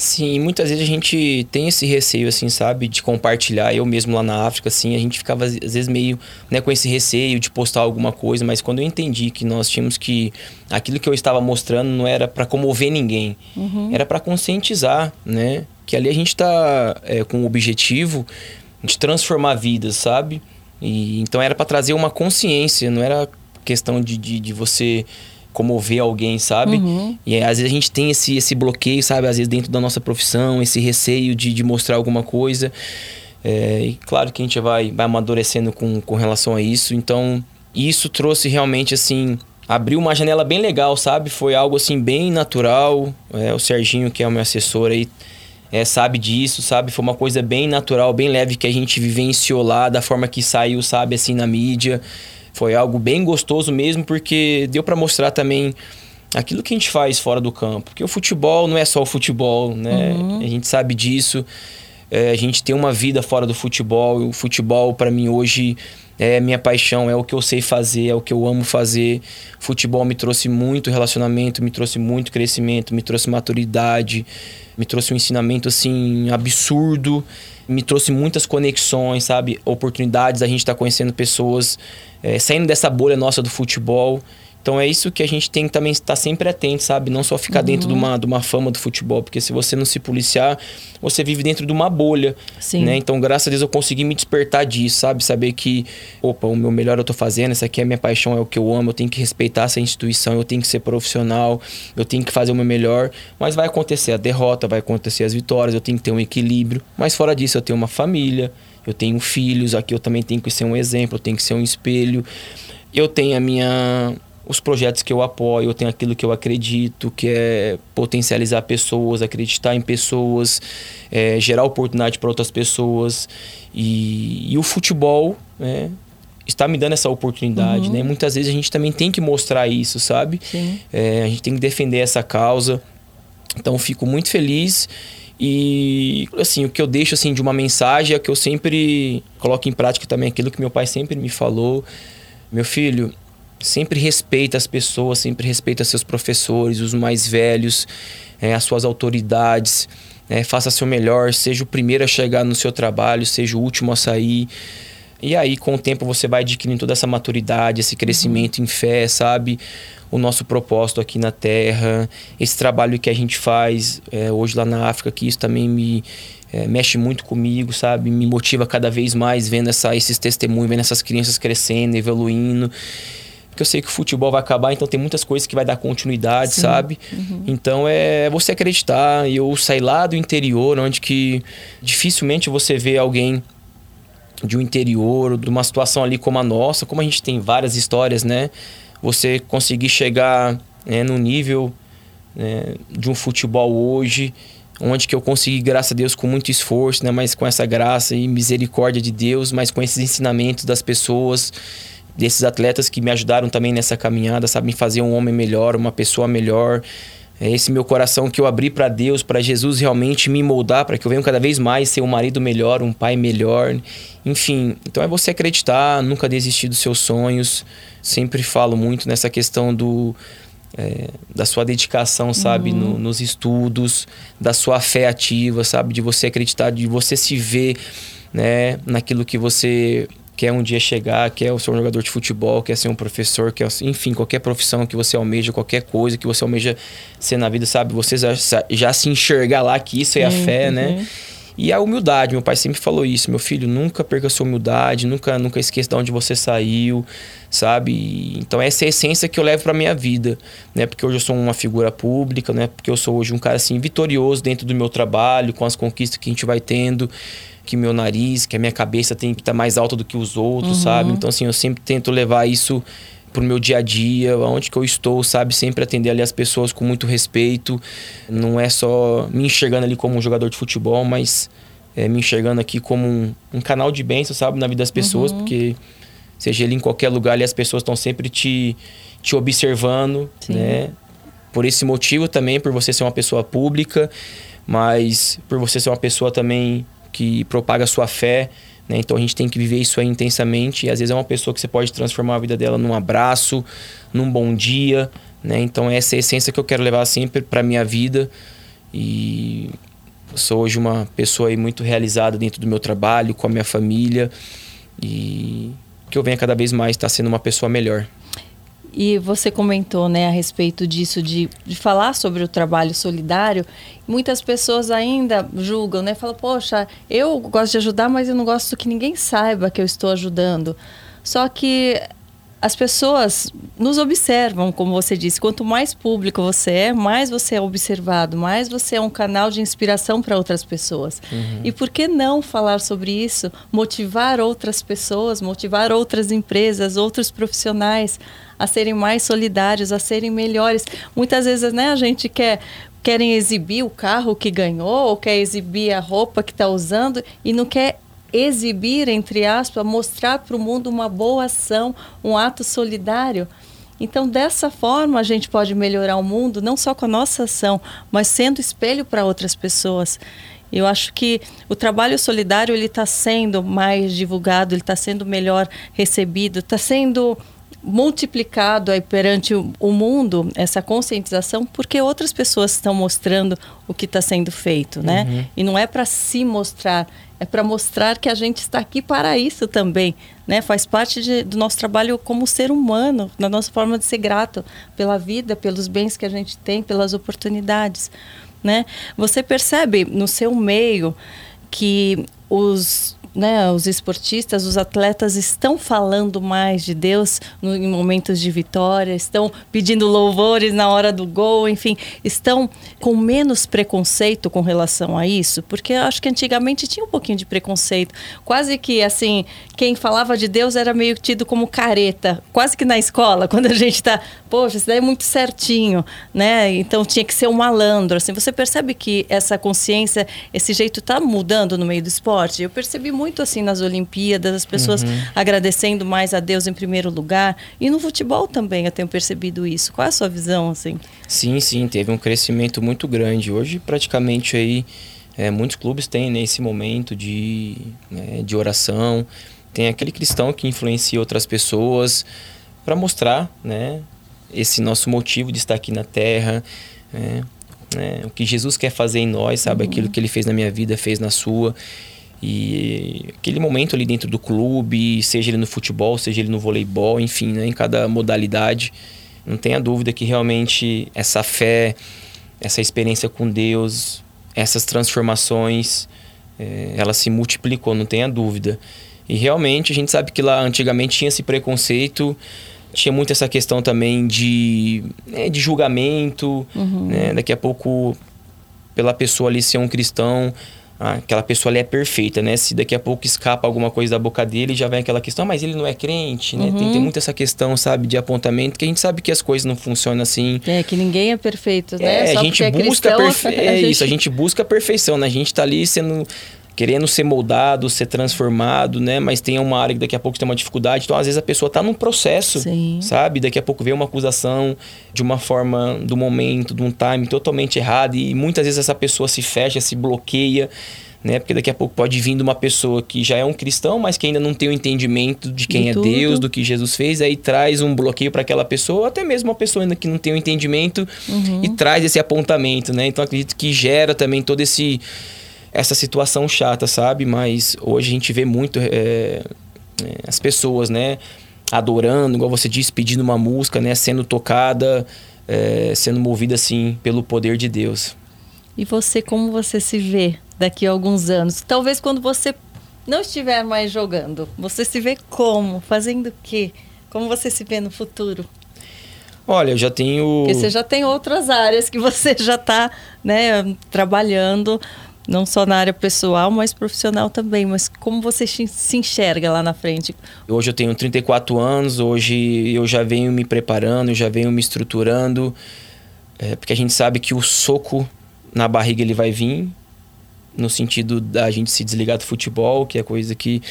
Sim, muitas vezes a gente tem esse receio, assim, sabe, de compartilhar. Eu mesmo lá na África, assim, a gente ficava às vezes meio né, com esse receio de postar alguma coisa, mas quando eu entendi que nós tínhamos que. aquilo que eu estava mostrando não era para comover ninguém, uhum. era para conscientizar, né? Que ali a gente está é, com o objetivo de transformar vidas, sabe? E, então era para trazer uma consciência, não era questão de, de, de você comover alguém, sabe? Uhum. E às vezes a gente tem esse, esse bloqueio, sabe? Às vezes dentro da nossa profissão, esse receio de, de mostrar alguma coisa. É, e claro que a gente vai, vai amadurecendo com, com relação a isso. Então, isso trouxe realmente, assim, abriu uma janela bem legal, sabe? Foi algo, assim, bem natural. É, o Serginho, que é o meu assessor aí, é, sabe disso, sabe? Foi uma coisa bem natural, bem leve que a gente vivenciou lá, da forma que saiu, sabe, assim, na mídia. Foi algo bem gostoso mesmo, porque deu para mostrar também aquilo que a gente faz fora do campo. Porque o futebol não é só o futebol, né? Uhum. A gente sabe disso. É, a gente tem uma vida fora do futebol. O futebol, para mim, hoje é minha paixão, é o que eu sei fazer, é o que eu amo fazer. Futebol me trouxe muito relacionamento, me trouxe muito crescimento, me trouxe maturidade, me trouxe um ensinamento assim absurdo me trouxe muitas conexões, sabe? Oportunidades, a gente tá conhecendo pessoas, é, saindo dessa bolha nossa do futebol. Então é isso que a gente tem que também estar sempre atento, sabe? Não só ficar uhum. dentro de uma, de uma fama do futebol, porque se você não se policiar, você vive dentro de uma bolha. Sim. Né? Então, graças a Deus, eu consegui me despertar disso, sabe? Saber que, opa, o meu melhor eu tô fazendo, essa aqui é a minha paixão, é o que eu amo, eu tenho que respeitar essa instituição, eu tenho que ser profissional, eu tenho que fazer o meu melhor. Mas vai acontecer a derrota, vai acontecer as vitórias, eu tenho que ter um equilíbrio. Mas fora disso, eu tenho uma família, eu tenho filhos, aqui eu também tenho que ser um exemplo, eu tenho que ser um espelho. Eu tenho a minha os projetos que eu apoio, eu tenho aquilo que eu acredito, que é potencializar pessoas, acreditar em pessoas, é, gerar oportunidade para outras pessoas. E, e o futebol né, está me dando essa oportunidade. Uhum. Né? Muitas vezes a gente também tem que mostrar isso, sabe? É, a gente tem que defender essa causa. Então, fico muito feliz. E assim, o que eu deixo assim de uma mensagem é que eu sempre coloco em prática também aquilo que meu pai sempre me falou. Meu filho, sempre respeita as pessoas, sempre respeita seus professores, os mais velhos, é, as suas autoridades. É, faça seu melhor, seja o primeiro a chegar no seu trabalho, seja o último a sair. E aí, com o tempo, você vai adquirindo toda essa maturidade, esse crescimento em fé, sabe? O nosso propósito aqui na Terra, esse trabalho que a gente faz é, hoje lá na África, que isso também me é, mexe muito comigo, sabe? Me motiva cada vez mais vendo essa, esses testemunhos, vendo essas crianças crescendo, evoluindo porque eu sei que o futebol vai acabar, então tem muitas coisas que vai dar continuidade, Sim. sabe? Uhum. Então é você acreditar. E eu saí lá do interior, onde que dificilmente você vê alguém de um interior, de uma situação ali como a nossa, como a gente tem várias histórias, né? Você conseguir chegar né, no nível né, de um futebol hoje, onde que eu consegui, graças a Deus, com muito esforço, né? Mas com essa graça e misericórdia de Deus, mas com esses ensinamentos das pessoas desses atletas que me ajudaram também nessa caminhada, sabe, me fazer um homem melhor, uma pessoa melhor. É esse meu coração que eu abri para Deus, para Jesus realmente me moldar, para que eu venha cada vez mais ser um marido melhor, um pai melhor. Enfim, então é você acreditar, nunca desistir dos seus sonhos. Sempre falo muito nessa questão do é, da sua dedicação, sabe, uhum. no, nos estudos, da sua fé ativa, sabe, de você acreditar, de você se ver, né, naquilo que você quer um dia chegar, quer ser um jogador de futebol, quer ser um professor, quer, enfim, qualquer profissão que você almeja, qualquer coisa que você almeja ser na vida, sabe? Você já, já se enxergar lá que isso é a fé, né? uhum. E a humildade, meu pai sempre falou isso, meu filho, nunca perca sua humildade, nunca, nunca esqueça de onde você saiu, sabe? Então essa é a essência que eu levo para minha vida, né? Porque hoje eu sou uma figura pública, né? Porque eu sou hoje um cara assim vitorioso dentro do meu trabalho, com as conquistas que a gente vai tendo que meu nariz, que a minha cabeça tem que estar tá mais alta do que os outros, uhum. sabe? Então, assim, eu sempre tento levar isso pro meu dia a dia, aonde que eu estou, sabe? Sempre atender ali as pessoas com muito respeito. Não é só me enxergando ali como um jogador de futebol, mas é, me enxergando aqui como um, um, canal de bênção, sabe? Na vida das pessoas, uhum. porque seja ele em qualquer lugar ali, as pessoas estão sempre te, te observando, Sim. né? Por esse motivo também, por você ser uma pessoa pública, mas por você ser uma pessoa também que propaga a sua fé, Né? Então a gente tem que viver isso aí intensamente. E às vezes é uma pessoa que você pode transformar a vida dela num abraço, num bom dia. Né? Então essa é a essência que eu quero levar sempre para minha vida. E sou hoje uma pessoa aí muito realizada dentro do meu trabalho, com a minha família. E que eu venha cada vez mais estar sendo uma pessoa melhor. E você comentou né, a respeito disso, de, de falar sobre o trabalho solidário. Muitas pessoas ainda julgam, né? Falam, poxa, eu gosto de ajudar, mas eu não gosto que ninguém saiba que eu estou ajudando. Só que as pessoas nos observam, como você disse. Quanto mais público você é, mais você é observado, mais você é um canal de inspiração para outras pessoas. Uhum. E por que não falar sobre isso? Motivar outras pessoas, motivar outras empresas, outros profissionais a serem mais solidários, a serem melhores. Muitas vezes, né, a gente quer querem exibir o carro que ganhou, ou quer exibir a roupa que está usando e não quer exibir, entre aspas, mostrar para o mundo uma boa ação, um ato solidário. Então, dessa forma, a gente pode melhorar o mundo, não só com a nossa ação, mas sendo espelho para outras pessoas. Eu acho que o trabalho solidário ele está sendo mais divulgado, ele está sendo melhor recebido, está sendo multiplicado aí perante o mundo essa conscientização porque outras pessoas estão mostrando o que está sendo feito, né? Uhum. E não é para se mostrar, é para mostrar que a gente está aqui para isso também, né? Faz parte de, do nosso trabalho como ser humano, da nossa forma de ser grato pela vida, pelos bens que a gente tem, pelas oportunidades, né? Você percebe no seu meio que os né, os esportistas, os atletas estão falando mais de Deus no, em momentos de vitória, estão pedindo louvores na hora do gol, enfim, estão com menos preconceito com relação a isso, porque eu acho que antigamente tinha um pouquinho de preconceito, quase que assim, quem falava de Deus era meio tido como careta, quase que na escola, quando a gente está, poxa, isso daí é muito certinho, né? Então tinha que ser um malandro, assim. Você percebe que essa consciência, esse jeito está mudando no meio do esporte? Eu percebi muito assim nas Olimpíadas, as pessoas uhum. agradecendo mais a Deus em primeiro lugar. E no futebol também eu tenho percebido isso. Qual é a sua visão, assim? Sim, sim, teve um crescimento muito grande. Hoje, praticamente aí, é, muitos clubes têm nesse né, momento de, né, de oração. Tem aquele cristão que influencia outras pessoas para mostrar, né, esse nosso motivo de estar aqui na Terra. Né, né, o que Jesus quer fazer em nós, sabe? Uhum. Aquilo que ele fez na minha vida, fez na sua. E aquele momento ali dentro do clube, seja ele no futebol, seja ele no voleibol, enfim, né, em cada modalidade, não tenha dúvida que realmente essa fé, essa experiência com Deus, essas transformações, é, ela se multiplicou, não tenha dúvida. E realmente a gente sabe que lá antigamente tinha esse preconceito, tinha muito essa questão também de, né, de julgamento, uhum. né? daqui a pouco pela pessoa ali ser um cristão, ah, aquela pessoa ali é perfeita, né? Se daqui a pouco escapa alguma coisa da boca dele, já vem aquela questão, ah, mas ele não é crente, né? Uhum. Tem, tem uhum. muito essa questão, sabe, de apontamento, que a gente sabe que as coisas não funcionam assim. É, que ninguém é perfeito, né? É, Só a gente busca é, perfe... é isso, a gente busca a perfeição, né? A gente tá ali sendo querendo ser moldado, ser transformado, né? Mas tem uma área que daqui a pouco tem uma dificuldade. Então, às vezes, a pessoa está num processo, Sim. sabe? Daqui a pouco vem uma acusação de uma forma, do momento, de um time totalmente errado. E muitas vezes essa pessoa se fecha, se bloqueia. Né? Porque daqui a pouco pode vir de uma pessoa que já é um cristão, mas que ainda não tem o entendimento de quem de é tudo. Deus, do que Jesus fez, aí traz um bloqueio para aquela pessoa, ou até mesmo uma pessoa ainda que não tem o entendimento uhum. e traz esse apontamento, né? Então acredito que gera também todo esse essa situação chata, sabe? Mas hoje a gente vê muito é, é, as pessoas, né? Adorando, igual você disse, pedindo uma música, né? Sendo tocada, é, sendo movida assim pelo poder de Deus. E você, como você se vê daqui a alguns anos? Talvez quando você não estiver mais jogando, você se vê como? Fazendo o quê? Como você se vê no futuro? Olha, eu já tenho. Porque você já tem outras áreas que você já está né, trabalhando não só na área pessoal, mas profissional também. Mas como você se enxerga lá na frente? Hoje eu tenho 34 anos, hoje eu já venho me preparando, já venho me estruturando, é, porque a gente sabe que o soco na barriga ele vai vir, no sentido da gente se desligar do futebol, que é coisa que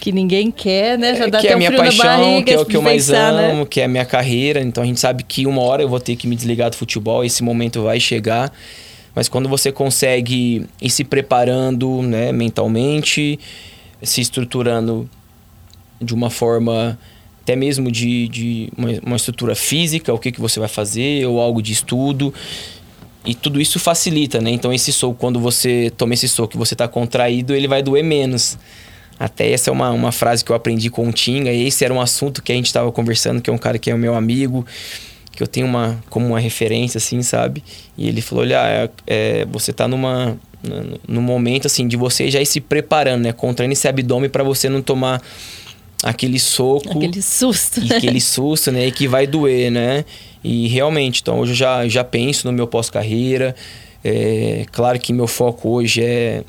que ninguém quer, né? Já é, dá que é a minha paixão, barriga, que é o que eu mais pensar, amo, né? que é a minha carreira. Então a gente sabe que uma hora eu vou ter que me desligar do futebol, esse momento vai chegar. Mas quando você consegue ir se preparando né, mentalmente, se estruturando de uma forma até mesmo de, de uma, uma, estrutura física, o que, que você vai fazer, ou algo de estudo. E tudo isso facilita, né? Então, esse soco, quando você toma esse soco e você está contraído, ele vai doer menos. Até essa é uma, uma frase que eu aprendi com o Tinga. E esse era um assunto que a gente estava conversando, que é um cara que é o meu amigo, que eu tenho uma como uma referência, assim, sabe? E ele falou: olha, é, é, você está numa no momento assim de você já ir se preparando, né? Contraindo esse abdômen para você não tomar aquele soco. Aquele susto. E aquele susto, né? E que vai doer, né? E realmente, então hoje eu já, já penso no meu pós-carreira. É, claro que meu foco hoje é,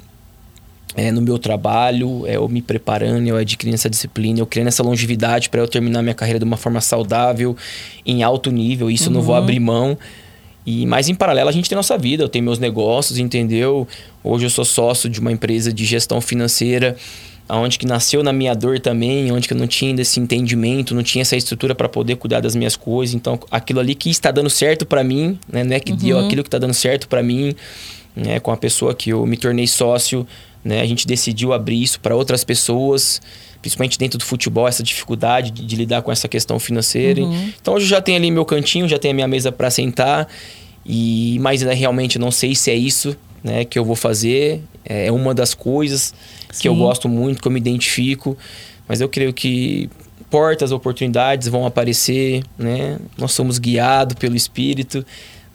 é no meu trabalho, é eu me preparando, eu adquirindo essa disciplina, eu criando essa longevidade para eu terminar minha carreira de uma forma saudável, em alto nível. Isso uhum. eu não vou uhum. abrir mão. E mais em paralelo a gente tem nossa vida, eu tenho meus negócios, entendeu? Hoje eu sou sócio de uma empresa de gestão financeira aonde que nasceu na minha dor também, onde que eu não tinha ainda esse entendimento, não tinha essa estrutura para poder cuidar das minhas coisas. Então, aquilo ali que está dando certo para mim, né? não é que uhum. deu aquilo que está dando certo para mim, né? com a pessoa que eu me tornei sócio, né? A gente decidiu abrir isso para outras pessoas, principalmente dentro do futebol, essa dificuldade de, de lidar com essa questão financeira. Uhum. Então, hoje eu já tenho ali meu cantinho, já tenho a minha mesa para sentar. E mas ainda realmente não sei se é isso, né, que eu vou fazer. É uma das coisas Sim. que eu gosto muito, que eu me identifico. Mas eu creio que portas, oportunidades vão aparecer, né? Nós somos guiados pelo Espírito,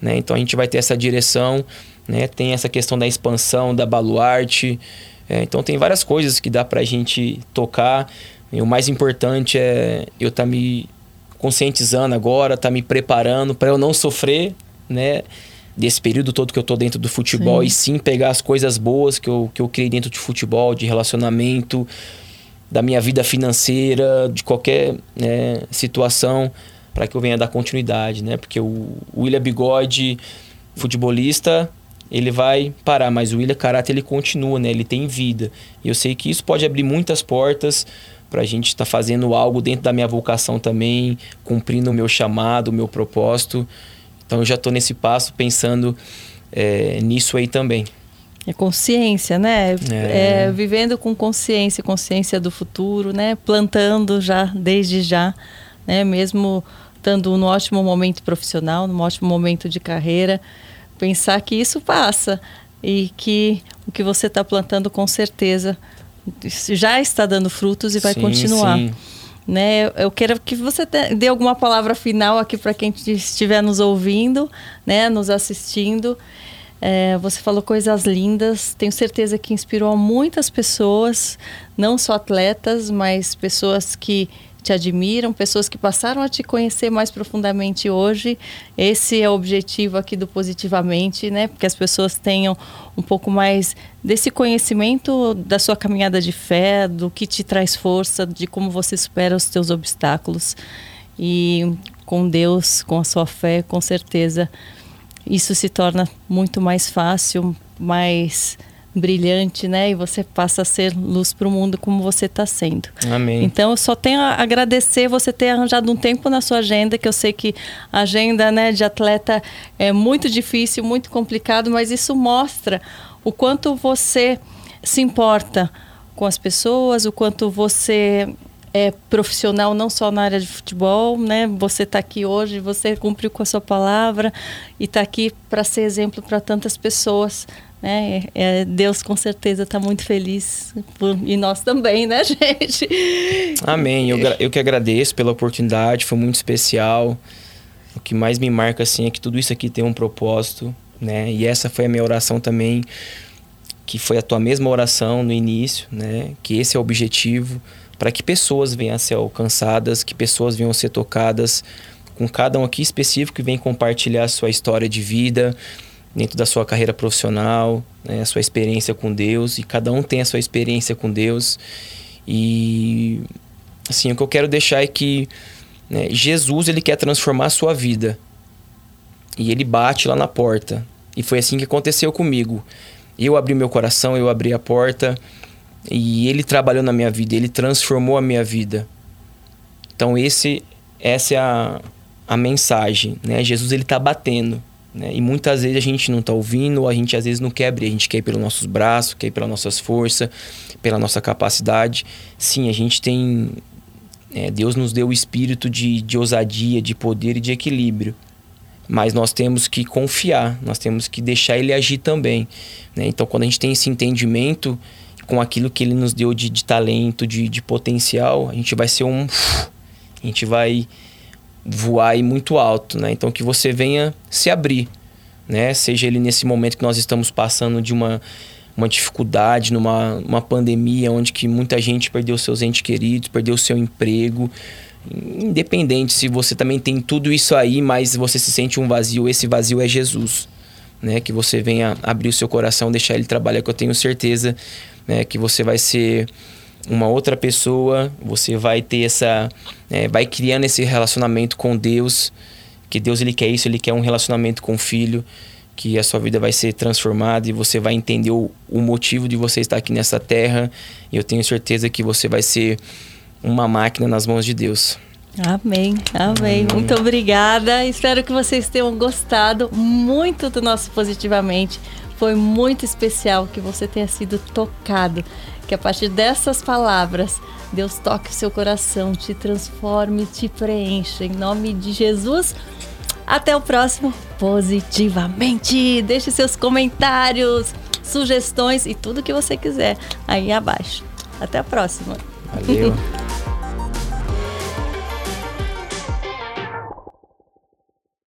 né? Então a gente vai ter essa direção, né? Tem essa questão da expansão, da baluarte. É, então tem várias coisas que dá pra gente tocar. E o mais importante é eu estar tá me conscientizando agora, estar tá me preparando para eu não sofrer, né? desse período todo que eu tô dentro do futebol sim. e sim pegar as coisas boas que eu, que eu criei dentro de futebol, de relacionamento, da minha vida financeira, de qualquer né, situação, para que eu venha dar continuidade, né? Porque o William Bigode, futebolista, ele vai parar, mas o William Karate ele continua, né? Ele tem vida. E eu sei que isso pode abrir muitas portas para a gente estar tá fazendo algo dentro da minha vocação também, cumprindo o meu chamado, o meu propósito. Então eu já estou nesse passo pensando é, nisso aí também. É consciência, né? É. É, vivendo com consciência, consciência do futuro, né? Plantando já, desde já, né? Mesmo estando no ótimo momento profissional, no ótimo momento de carreira, pensar que isso passa e que o que você está plantando com certeza já está dando frutos e vai sim, continuar. Sim. Né? Eu quero que você dê alguma palavra final aqui para quem estiver nos ouvindo, né? nos assistindo. É, você falou coisas lindas, tenho certeza que inspirou muitas pessoas, não só atletas, mas pessoas que te admiram, pessoas que passaram a te conhecer mais profundamente hoje. Esse é o objetivo aqui do Positivamente, né? Porque as pessoas tenham um pouco mais desse conhecimento da sua caminhada de fé, do que te traz força, de como você supera os teus obstáculos. E com Deus, com a sua fé, com certeza, isso se torna muito mais fácil, mais brilhante, né? E você passa a ser luz para o mundo como você está sendo. Amém. Então, eu só tenho a agradecer você ter arranjado um tempo na sua agenda, que eu sei que a agenda né, de atleta é muito difícil, muito complicado, mas isso mostra o quanto você se importa com as pessoas, o quanto você é profissional não só na área de futebol, né? Você está aqui hoje, você cumpriu com a sua palavra e está aqui para ser exemplo para tantas pessoas né? É, Deus com certeza está muito feliz por, e nós também, né, gente? Amém. Eu, eu que agradeço pela oportunidade, foi muito especial. O que mais me marca assim é que tudo isso aqui tem um propósito, né? E essa foi a minha oração também, que foi a tua mesma oração no início, né? Que esse é o objetivo para que pessoas venham a ser alcançadas, que pessoas venham a ser tocadas com cada um aqui específico que vem compartilhar a sua história de vida, dentro da sua carreira profissional, né, a sua experiência com Deus, e cada um tem a sua experiência com Deus. E assim, o que eu quero deixar é que né, Jesus ele quer transformar a sua vida. E ele bate lá na porta. E foi assim que aconteceu comigo. Eu abri meu coração, eu abri a porta e ele trabalhou na minha vida, ele transformou a minha vida. Então esse essa é a, a mensagem, né? Jesus ele está batendo Né? E muitas vezes a gente não está ouvindo, ou a gente às vezes não quer abrir, a gente quer ir pelos nossos braços, quer ir pelas nossas forças, pela nossa capacidade. Sim, a gente tem. É, Deus nos deu o espírito de, de ousadia, de poder e de equilíbrio. Mas nós temos que confiar, nós temos que deixar Ele agir também. Né? Então, quando a gente tem esse entendimento com aquilo que Ele nos deu de, de talento, de, de potencial, a gente vai ser um. A gente vai voar muito alto, né? Então que você venha se abrir, né? Seja ele nesse momento que nós estamos passando de uma, uma dificuldade, numa uma pandemia onde que muita gente perdeu seus entes queridos, perdeu seu emprego. Independente se você também tem tudo isso aí, mas você se sente um vazio, esse vazio é Jesus. Né, que você venha abrir o seu coração, deixar ele trabalhar, que eu tenho certeza né, que você vai ser uma outra pessoa, você vai ter essa. É, vai criando esse relacionamento com Deus, que Deus ele quer isso, ele quer um relacionamento com o filho, que a sua vida vai ser transformada e você vai entender o, o motivo de você estar aqui nessa terra. E eu tenho certeza que você vai ser uma máquina nas mãos de Deus. Amém, amém. Muito obrigada. Espero que vocês tenham gostado muito do nosso Positivamente. Foi muito especial que você tenha sido tocado que a partir dessas palavras, Deus toque o seu coração, te transforme, te preencha. Em nome de Jesus. Até o próximo Positivamente. Deixe seus comentários, sugestões e tudo que você quiser aí abaixo. Até a próxima. Valeu.